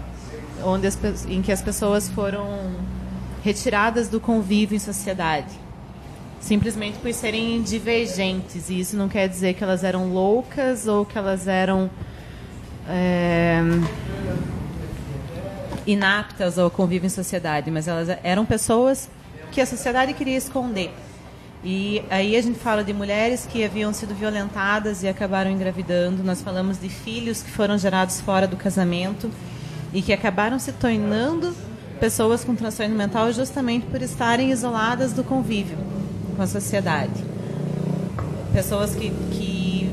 onde as, em que as pessoas foram retiradas do convívio em sociedade, simplesmente por serem divergentes. E isso não quer dizer que elas eram loucas ou que elas eram é, inaptas ao convívio em sociedade, mas elas eram pessoas que a sociedade queria esconder. E aí a gente fala de mulheres que haviam sido violentadas e acabaram engravidando. Nós falamos de filhos que foram gerados fora do casamento e que acabaram se tornando pessoas com transtorno mental justamente por estarem isoladas do convívio com a sociedade. Pessoas que, que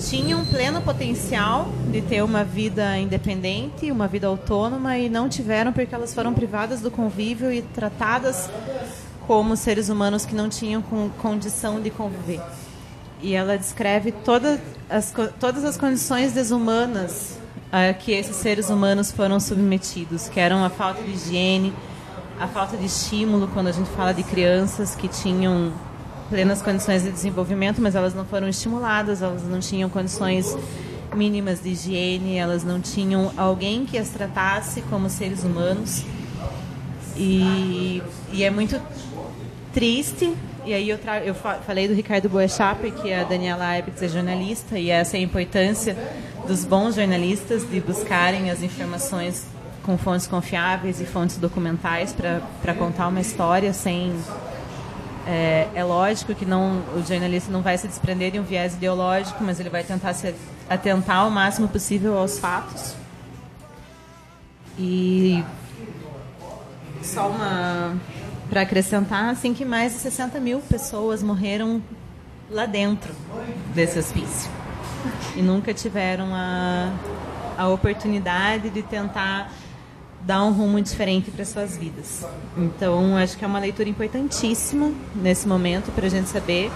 tinham pleno potencial de ter uma vida independente, uma vida autônoma e não tiveram porque elas foram privadas do convívio e tratadas como seres humanos que não tinham condição de conviver. E ela descreve todas as, todas as condições desumanas a que esses seres humanos foram submetidos, que eram a falta de higiene, a falta de estímulo, quando a gente fala de crianças que tinham plenas condições de desenvolvimento, mas elas não foram estimuladas, elas não tinham condições mínimas de higiene, elas não tinham alguém que as tratasse como seres humanos. E, e é muito triste. E aí eu, eu falei do Ricardo Boechat, porque a Daniela Aibitz é jornalista, e essa é a importância dos bons jornalistas de buscarem as informações com fontes confiáveis e fontes documentais para contar uma história sem é, é, lógico que não, o jornalista não vai se desprender de um viés ideológico, mas ele vai tentar se atentar o máximo possível aos fatos. E só uma para acrescentar, assim que mais de 60 mil pessoas morreram lá dentro desse hospício e nunca tiveram a, a oportunidade de tentar dar um rumo diferente para suas vidas. Então, acho que é uma leitura importantíssima nesse momento para a gente saber.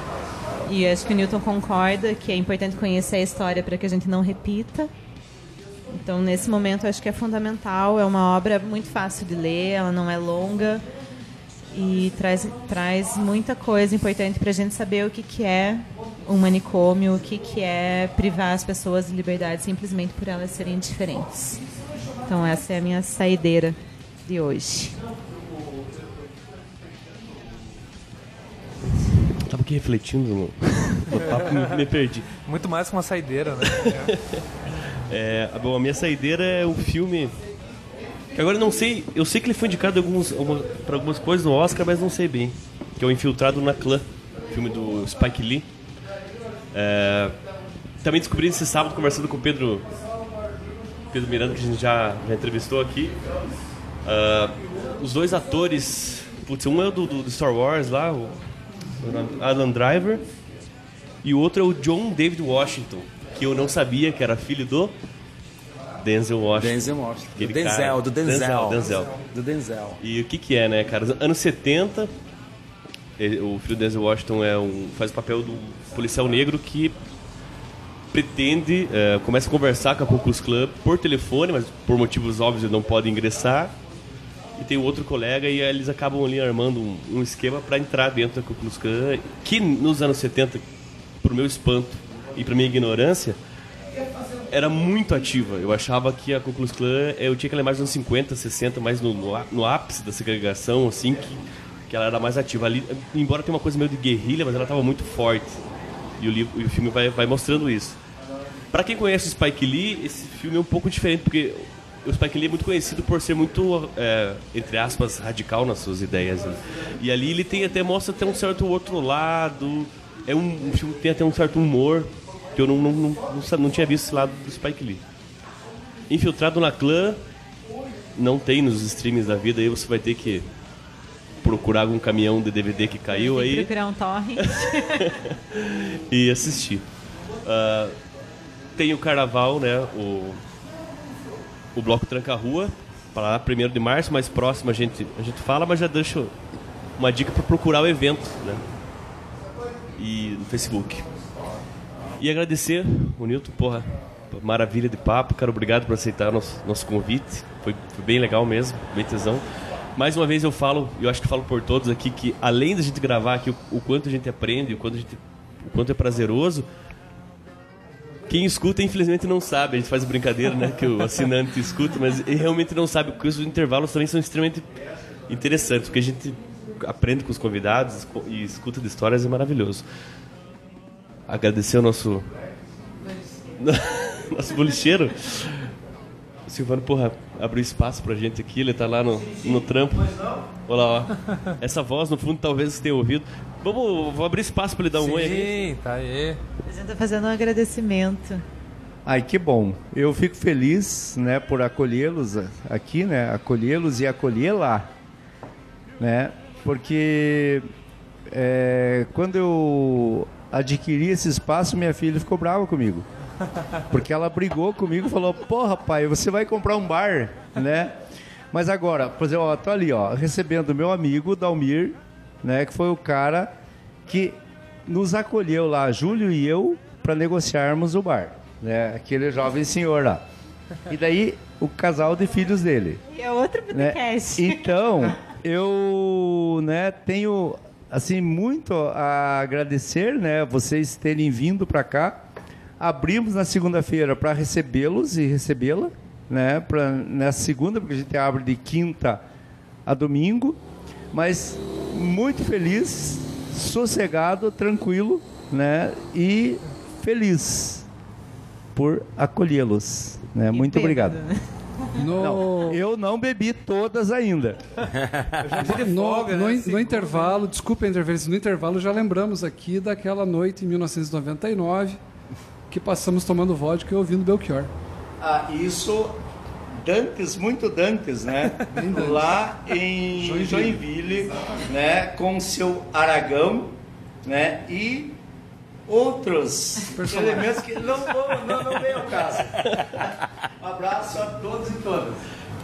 E acho que o Newton concorda que é importante conhecer a história para que a gente não repita. Então, nesse momento, acho que é fundamental. É uma obra muito fácil de ler, ela não é longa e traz, traz muita coisa importante para a gente saber o que, que é um manicômio, o que, que é privar as pessoas de liberdade simplesmente por elas serem diferentes. Então essa é a minha saideira de hoje. Estava aqui refletindo no, no papo me, me perdi. Muito mais que uma saideira, né? (laughs) é, bom, a minha saideira é um filme agora eu não sei, eu sei que ele foi indicado para algumas coisas no Oscar, mas não sei bem. Que é o Infiltrado na Clã, filme do Spike Lee. É, também descobri esse sábado conversando com o Pedro Pedro Miranda, que a gente já, já entrevistou aqui. Uh, os dois atores, putz, um é o do, do, Star Wars lá, o Alan Driver, e o outro é o John David Washington, que eu não sabia que era filho do Denzel Washington. Denzel Washington. Do Denzel, cara- do Denzel. Denzel. Do Denzel. E o que que é, né, cara? Anos 70, ele- o filho do Denzel Washington é um, faz o papel do policial negro que pretende, é, começa a conversar com a Ku Klux Klan por telefone, mas por motivos óbvios ele não pode ingressar. E tem outro colega e eles acabam ali armando um, um esquema para entrar dentro da Ku Klux Klan, que nos anos 70, pro meu espanto e pra minha ignorância, era muito ativa. Eu achava que a Ku Klux Klan, eu tinha que ela é mais nos 50, 60, mais no, no, no ápice da segregação, assim, que, que ela era mais ativa. Ali, embora tenha uma coisa meio de guerrilha, mas ela estava muito forte. E o, livro, e o filme vai, vai mostrando isso. Pra quem conhece o Spike Lee, esse filme é um pouco diferente, porque o Spike Lee é muito conhecido por ser muito, é, entre aspas, radical nas suas ideias. né? E ali ele tem até mostra até um certo outro lado. É um, um filme que tem até um certo humor que eu não, não, não, não, não tinha visto esse lado do Spike Lee. Infiltrado na clã, não tem nos streams da vida, aí você vai ter que procurar algum caminhão de DVD que caiu que aí procurar um torrent. (laughs) e assistir. Ah, tem o carnaval, né? O, o bloco Tranca-Rua, para lá, 1 de março, mais próximo a gente, a gente fala, mas já deixo uma dica para procurar o evento, né? E no Facebook. E agradecer o Nilton, porra, maravilha de papo, cara, obrigado por aceitar nosso, nosso convite. Foi, foi bem legal mesmo, bem tesão. Mais uma vez eu falo, eu acho que falo por todos aqui, que além da gente gravar aqui o, o quanto a gente aprende, o quanto, gente, o quanto é prazeroso, quem escuta, infelizmente, não sabe. A gente faz brincadeira, né? Que o assinante escuta, mas ele realmente não sabe, porque os intervalos também são extremamente interessantes, porque a gente aprende com os convidados e escuta de histórias, é maravilhoso. Agradecer ao nosso. (laughs) nosso bolicheiro. O Silvano, porra, abriu espaço pra gente aqui, ele tá lá no, no trampo. Olha lá, ó. Essa voz, no fundo, talvez você tenha ouvido. Vamos, vou abrir espaço pra ele dar um oi aqui. Sim, tá aí. A gente tá fazendo um agradecimento. Ai, que bom. Eu fico feliz, né, por acolhê-los aqui, né, acolhê-los e acolher lá, né, porque é, quando eu adquiri esse espaço, minha filha ficou brava comigo, porque ela brigou comigo, e falou: "Porra, pai, você vai comprar um bar, né?" Mas agora, por exemplo, ó, tô ali, ó, recebendo meu amigo Dalmir, né, que foi o cara que nos acolheu lá, Júlio e eu, para negociarmos o bar, né? Aquele jovem senhor lá. E daí o casal de filhos dele. E é outro Né? podcast. Então, eu, né, tenho assim muito a agradecer, né, vocês terem vindo para cá. Abrimos na segunda-feira para recebê-los e recebê-la, né, pra, nessa segunda, porque a gente abre de quinta a domingo, mas muito feliz, sossegado, tranquilo, né, e feliz por acolhê-los, né? Muito obrigado. No, Não, eu não bebi todas ainda. no, folga, no, né? no intervalo, desculpa a interferência, no intervalo já lembramos aqui daquela noite em 1999 que passamos tomando vodka e ouvindo Belchior. Ah, isso Dantes, muito Dantes, né? (laughs) Lá em Joinville. Joinville, né? Com seu Aragão, né? E outros elementos que não, não, não, vem ao caso. Um abraço a todos e todas.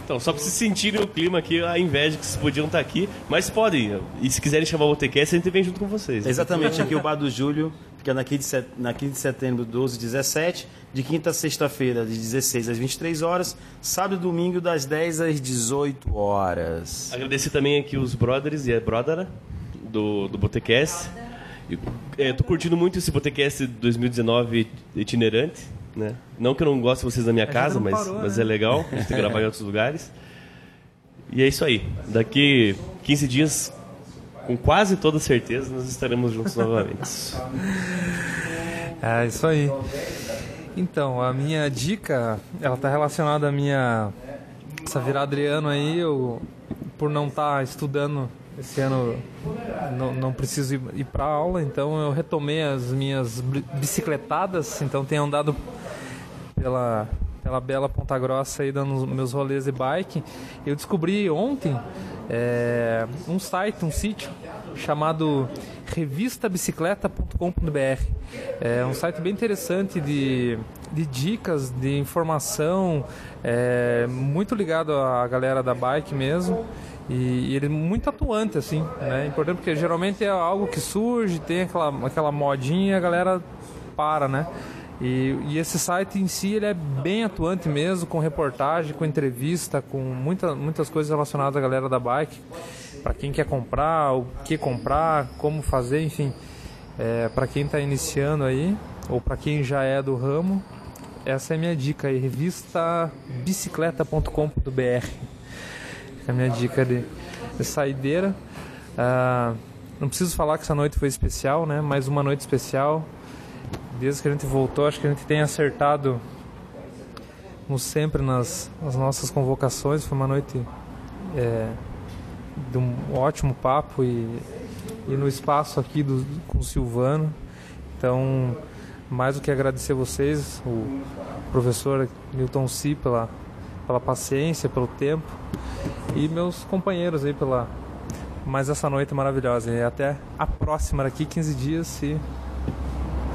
Então, só pra vocês sentirem o clima aqui, a inveja que vocês podiam estar aqui, mas podem. E se quiserem chamar o OTCast, a gente vem junto com vocês. Exatamente, aqui o Bar do Júlio, fica na 15 de, set... na 15 de setembro, 12 e 17, de quinta a sexta-feira, de 16 às 23 horas, sábado e domingo, das 10 às 18 horas. Agradecer também aqui os brothers e a brother do, do Botecast. É, tô curtindo muito esse Botecast 2019 itinerante. Né? Não que eu não goste de vocês na minha gente casa, mas, parou, mas né? é legal a gente gravar em outros lugares. E é isso aí. Daqui 15 dias, com quase toda certeza, nós estaremos juntos novamente. É isso aí. Então, a minha dica, ela tá relacionada à minha essa virada de ano aí, eu por não estar estudando esse ano não, não preciso ir, ir para aula, então eu retomei as minhas bi- bicicletadas, então tenho andado pela pela bela Ponta Grossa aí dando meus rolês de bike. Eu descobri ontem é, um site, um sítio chamado revistabicicleta.com.br. É um site bem interessante de de dicas, de informação, é, muito ligado à galera da bike mesmo. E, ele é muito atuante, assim, né? Importante porque geralmente é algo que surge, tem aquela, aquela modinha a galera para, né? E, e, esse site em si ele é bem atuante mesmo, com reportagem, com entrevista, com muita, muitas coisas relacionadas à galera da bike, para quem quer comprar, o que comprar, como fazer, enfim. É, para quem está iniciando aí, ou para quem já é do ramo, essa é a minha dica aí, revista bicicleta.com.br. A minha dica de, de saideira. Ah, não preciso falar que essa noite foi especial, né? Mais uma noite especial desde que a gente voltou, acho que a gente tem acertado, como sempre, nas, nas nossas convocações. Foi uma noite é, de um ótimo papo e, e no espaço aqui do, com o Silvano. Então, mais do que agradecer vocês, o professor Milton Si pela, pela paciência, pelo tempo e meus companheiros aí pela mais essa noite maravilhosa. E até a próxima daqui 15 dias, se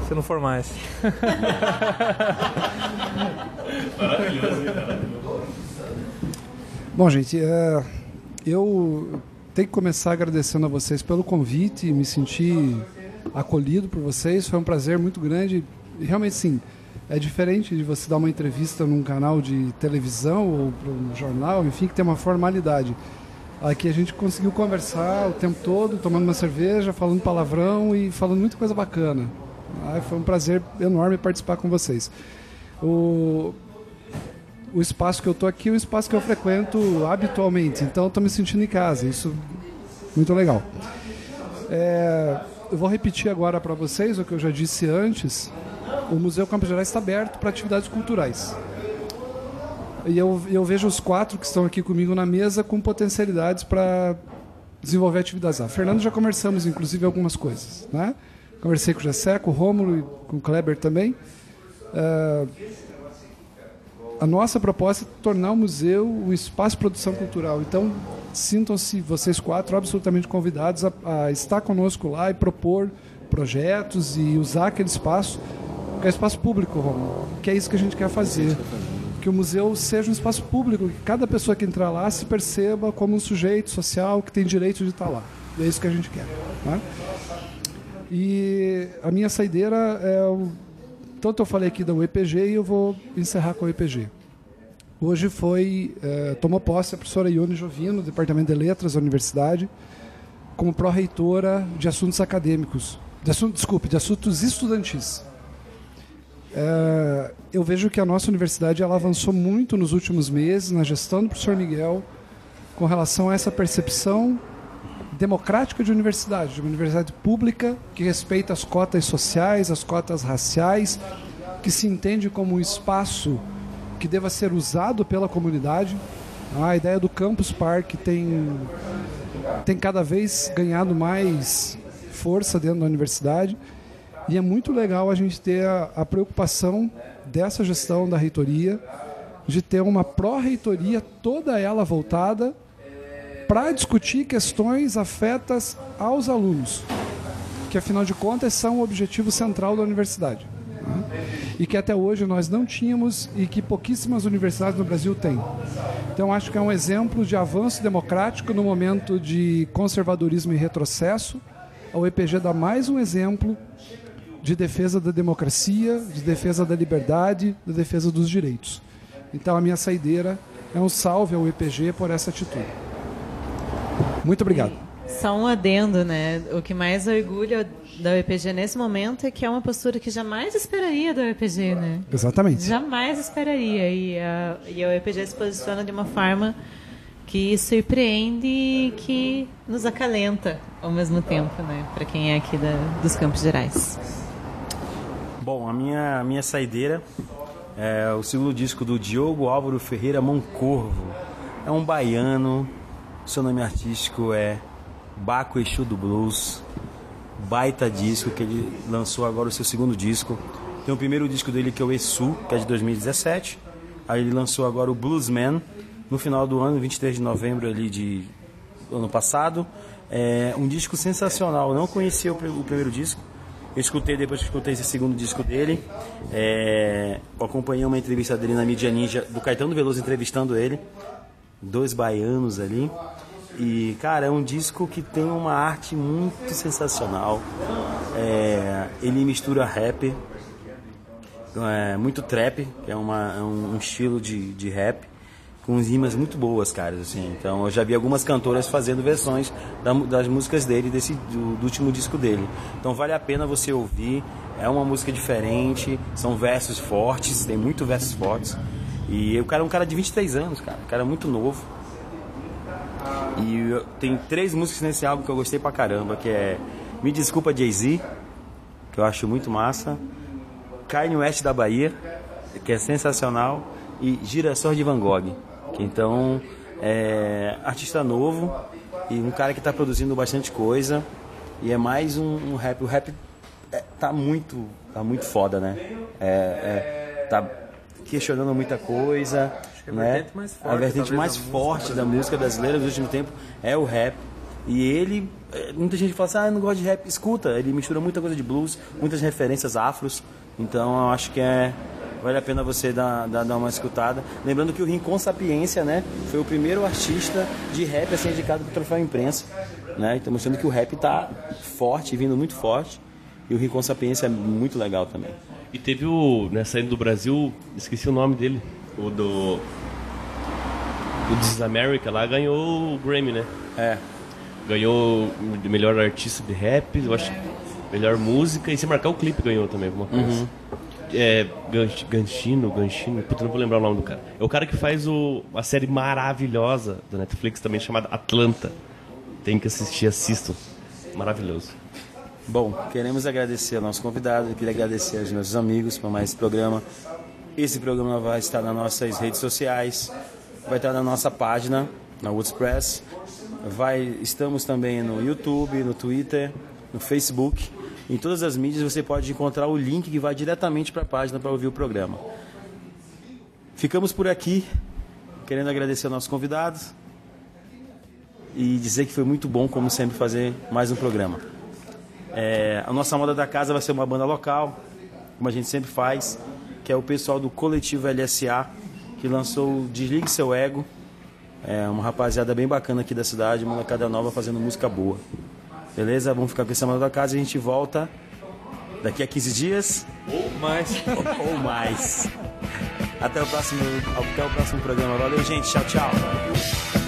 se não for mais. (laughs) Bom, gente, é, eu tenho que começar agradecendo a vocês pelo convite, me senti acolhido por vocês, foi um prazer muito grande. Realmente, sim, é diferente de você dar uma entrevista num canal de televisão ou um jornal, enfim, que tem uma formalidade. Aqui a gente conseguiu conversar o tempo todo, tomando uma cerveja, falando palavrão e falando muita coisa bacana. Ah, foi um prazer enorme participar com vocês. O, o espaço que eu estou aqui é o espaço que eu frequento habitualmente, então estou me sentindo em casa. Isso muito legal. É, eu vou repetir agora para vocês o que eu já disse antes. O Museu Campos Gerais está aberto para atividades culturais. E eu, eu vejo os quatro que estão aqui comigo na mesa com potencialidades para desenvolver atividades lá. Fernando já conversamos, inclusive, algumas coisas. Né? Conversei com o Jessé, com o Rômulo e com o Kleber também. Uh, a nossa proposta é tornar o museu um espaço de produção cultural. Então, sintam-se vocês quatro absolutamente convidados a, a, estar conosco lá e propor projetos e usar aquele espaço, é espaço público, Romulo, que é isso que a gente quer fazer. Que o museu seja um espaço público, que cada pessoa que entrar lá se perceba como um sujeito social que tem direito de estar lá. É isso que a gente quer. Né? E a minha saideira é o. Tanto eu falei aqui da UEPG e eu vou encerrar com a UEPG. Hoje foi. É, tomou posse a professora Ione Jovino, do Departamento de Letras da Universidade, como pró-reitora de assuntos acadêmicos. De assunto, desculpe, de assuntos estudantis. É, eu vejo que a nossa universidade ela avançou muito nos últimos meses na gestão do professor Miguel com relação a essa percepção democrática de universidade, de uma universidade pública que respeita as cotas sociais, as cotas raciais, que se entende como um espaço que deva ser usado pela comunidade. A ideia do Campus Park tem, tem cada vez ganhado mais força dentro da universidade e é muito legal a gente ter a, a preocupação dessa gestão da reitoria de ter uma pró-reitoria toda ela voltada para discutir questões afetas aos alunos, que afinal de contas são o objetivo central da universidade. Né? E que até hoje nós não tínhamos e que pouquíssimas universidades no Brasil têm. Então acho que é um exemplo de avanço democrático no momento de conservadorismo e retrocesso. A UEPG dá mais um exemplo de defesa da democracia, de defesa da liberdade, de defesa dos direitos. Então a minha saideira é um salve ao UEPG por essa atitude. Muito obrigado. Só um adendo, né? O que mais orgulha da UEPG nesse momento é que é uma postura que jamais esperaria da UEPG, né? Exatamente. Jamais esperaria. E a, e a UEPG se posiciona de uma forma que surpreende e que nos acalenta ao mesmo tempo, né? Para quem é aqui da, dos Campos Gerais. Bom, a minha, a minha saideira é o segundo disco do Diogo Álvaro Ferreira Moncorvo. É um baiano seu nome artístico é Baco Exu do Blues. Baita disco que ele lançou agora o seu segundo disco. Tem o primeiro disco dele que é o Exu, que é de 2017. Aí ele lançou agora o Bluesman no final do ano, 23 de novembro ali de ano passado. É um disco sensacional. Eu não conhecia o, o primeiro disco. Eu escutei depois que escutei esse segundo disco dele. É, acompanhei uma entrevista dele na mídia ninja do Caetano Veloso entrevistando ele. Dois baianos ali. E, cara, é um disco que tem uma arte muito sensacional. É, ele mistura rap, é, muito trap, que é, uma, é um, um estilo de, de rap, com rimas muito boas, cara. Assim. Então, eu já vi algumas cantoras fazendo versões da- das músicas dele, desse, do, do último disco dele. Então, vale a pena você ouvir. É uma música diferente, são versos fortes, tem muito versos fortes. E o cara é um cara de 23 anos, cara. Um cara muito novo. E tem três músicas nesse álbum que eu gostei pra caramba, que é Me Desculpa Jay-Z, que eu acho muito massa, Kanye West da Bahia, que é sensacional, e Girassol de Van Gogh, então é artista novo e um cara que tá produzindo bastante coisa, e é mais um, um rap, o rap é, tá muito, tá muito foda, né? É, é, tá questionando muita coisa, que a né? vertente mais forte, a vertente mais da música forte da música brasileira dos últimos tempos é o rap. E ele, eh, muita gente fala assim, ah, eu não gosto de rap. Escuta, ele mistura muita coisa de blues, muitas referências afros. Então eu acho que é vale a pena você dar, dar, dar uma escutada. Lembrando que o Rincon Sapiência, né, foi o primeiro artista de rap a ser indicado para o troféu imprensa, né? Então mostrando que o rap tá forte, vindo muito forte. E o Rincon Sapiência é muito legal também. E teve o, né, saindo do Brasil, esqueci o nome dele, o do. O This is America lá ganhou o Grammy, né? É. Ganhou de melhor artista de rap, eu acho. Melhor música, e se marcar o clipe ganhou também, alguma coisa. Uhum. É. Ganch- Ganchino, Ganchino, puta, não vou lembrar o nome do cara. É o cara que faz o, série maravilhosa da Netflix também chamada Atlanta. Tem que assistir, assistam. Maravilhoso. Bom, queremos agradecer ao nosso convidado, queria agradecer aos meus amigos por mais esse programa. Esse programa vai estar nas nossas redes sociais, vai estar na nossa página, na WordPress. Vai, estamos também no YouTube, no Twitter, no Facebook. Em todas as mídias você pode encontrar o link que vai diretamente para a página para ouvir o programa. Ficamos por aqui, querendo agradecer ao nosso convidado e dizer que foi muito bom, como sempre, fazer mais um programa. É, a nossa moda da casa vai ser uma banda local, como a gente sempre faz, que é o pessoal do Coletivo LSA, que lançou Desligue Seu Ego. É uma rapaziada bem bacana aqui da cidade, uma molecada nova fazendo música boa. Beleza? Vamos ficar com essa moda da casa e a gente volta daqui a 15 dias. Ou mais. (laughs) Ou mais. Até o próximo, até o próximo programa. Valeu, gente. Tchau, tchau.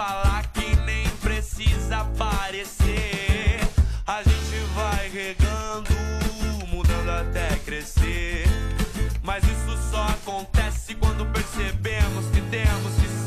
falar que nem precisa aparecer. A gente vai regando, mudando até crescer. Mas isso só acontece quando percebemos que temos que ser.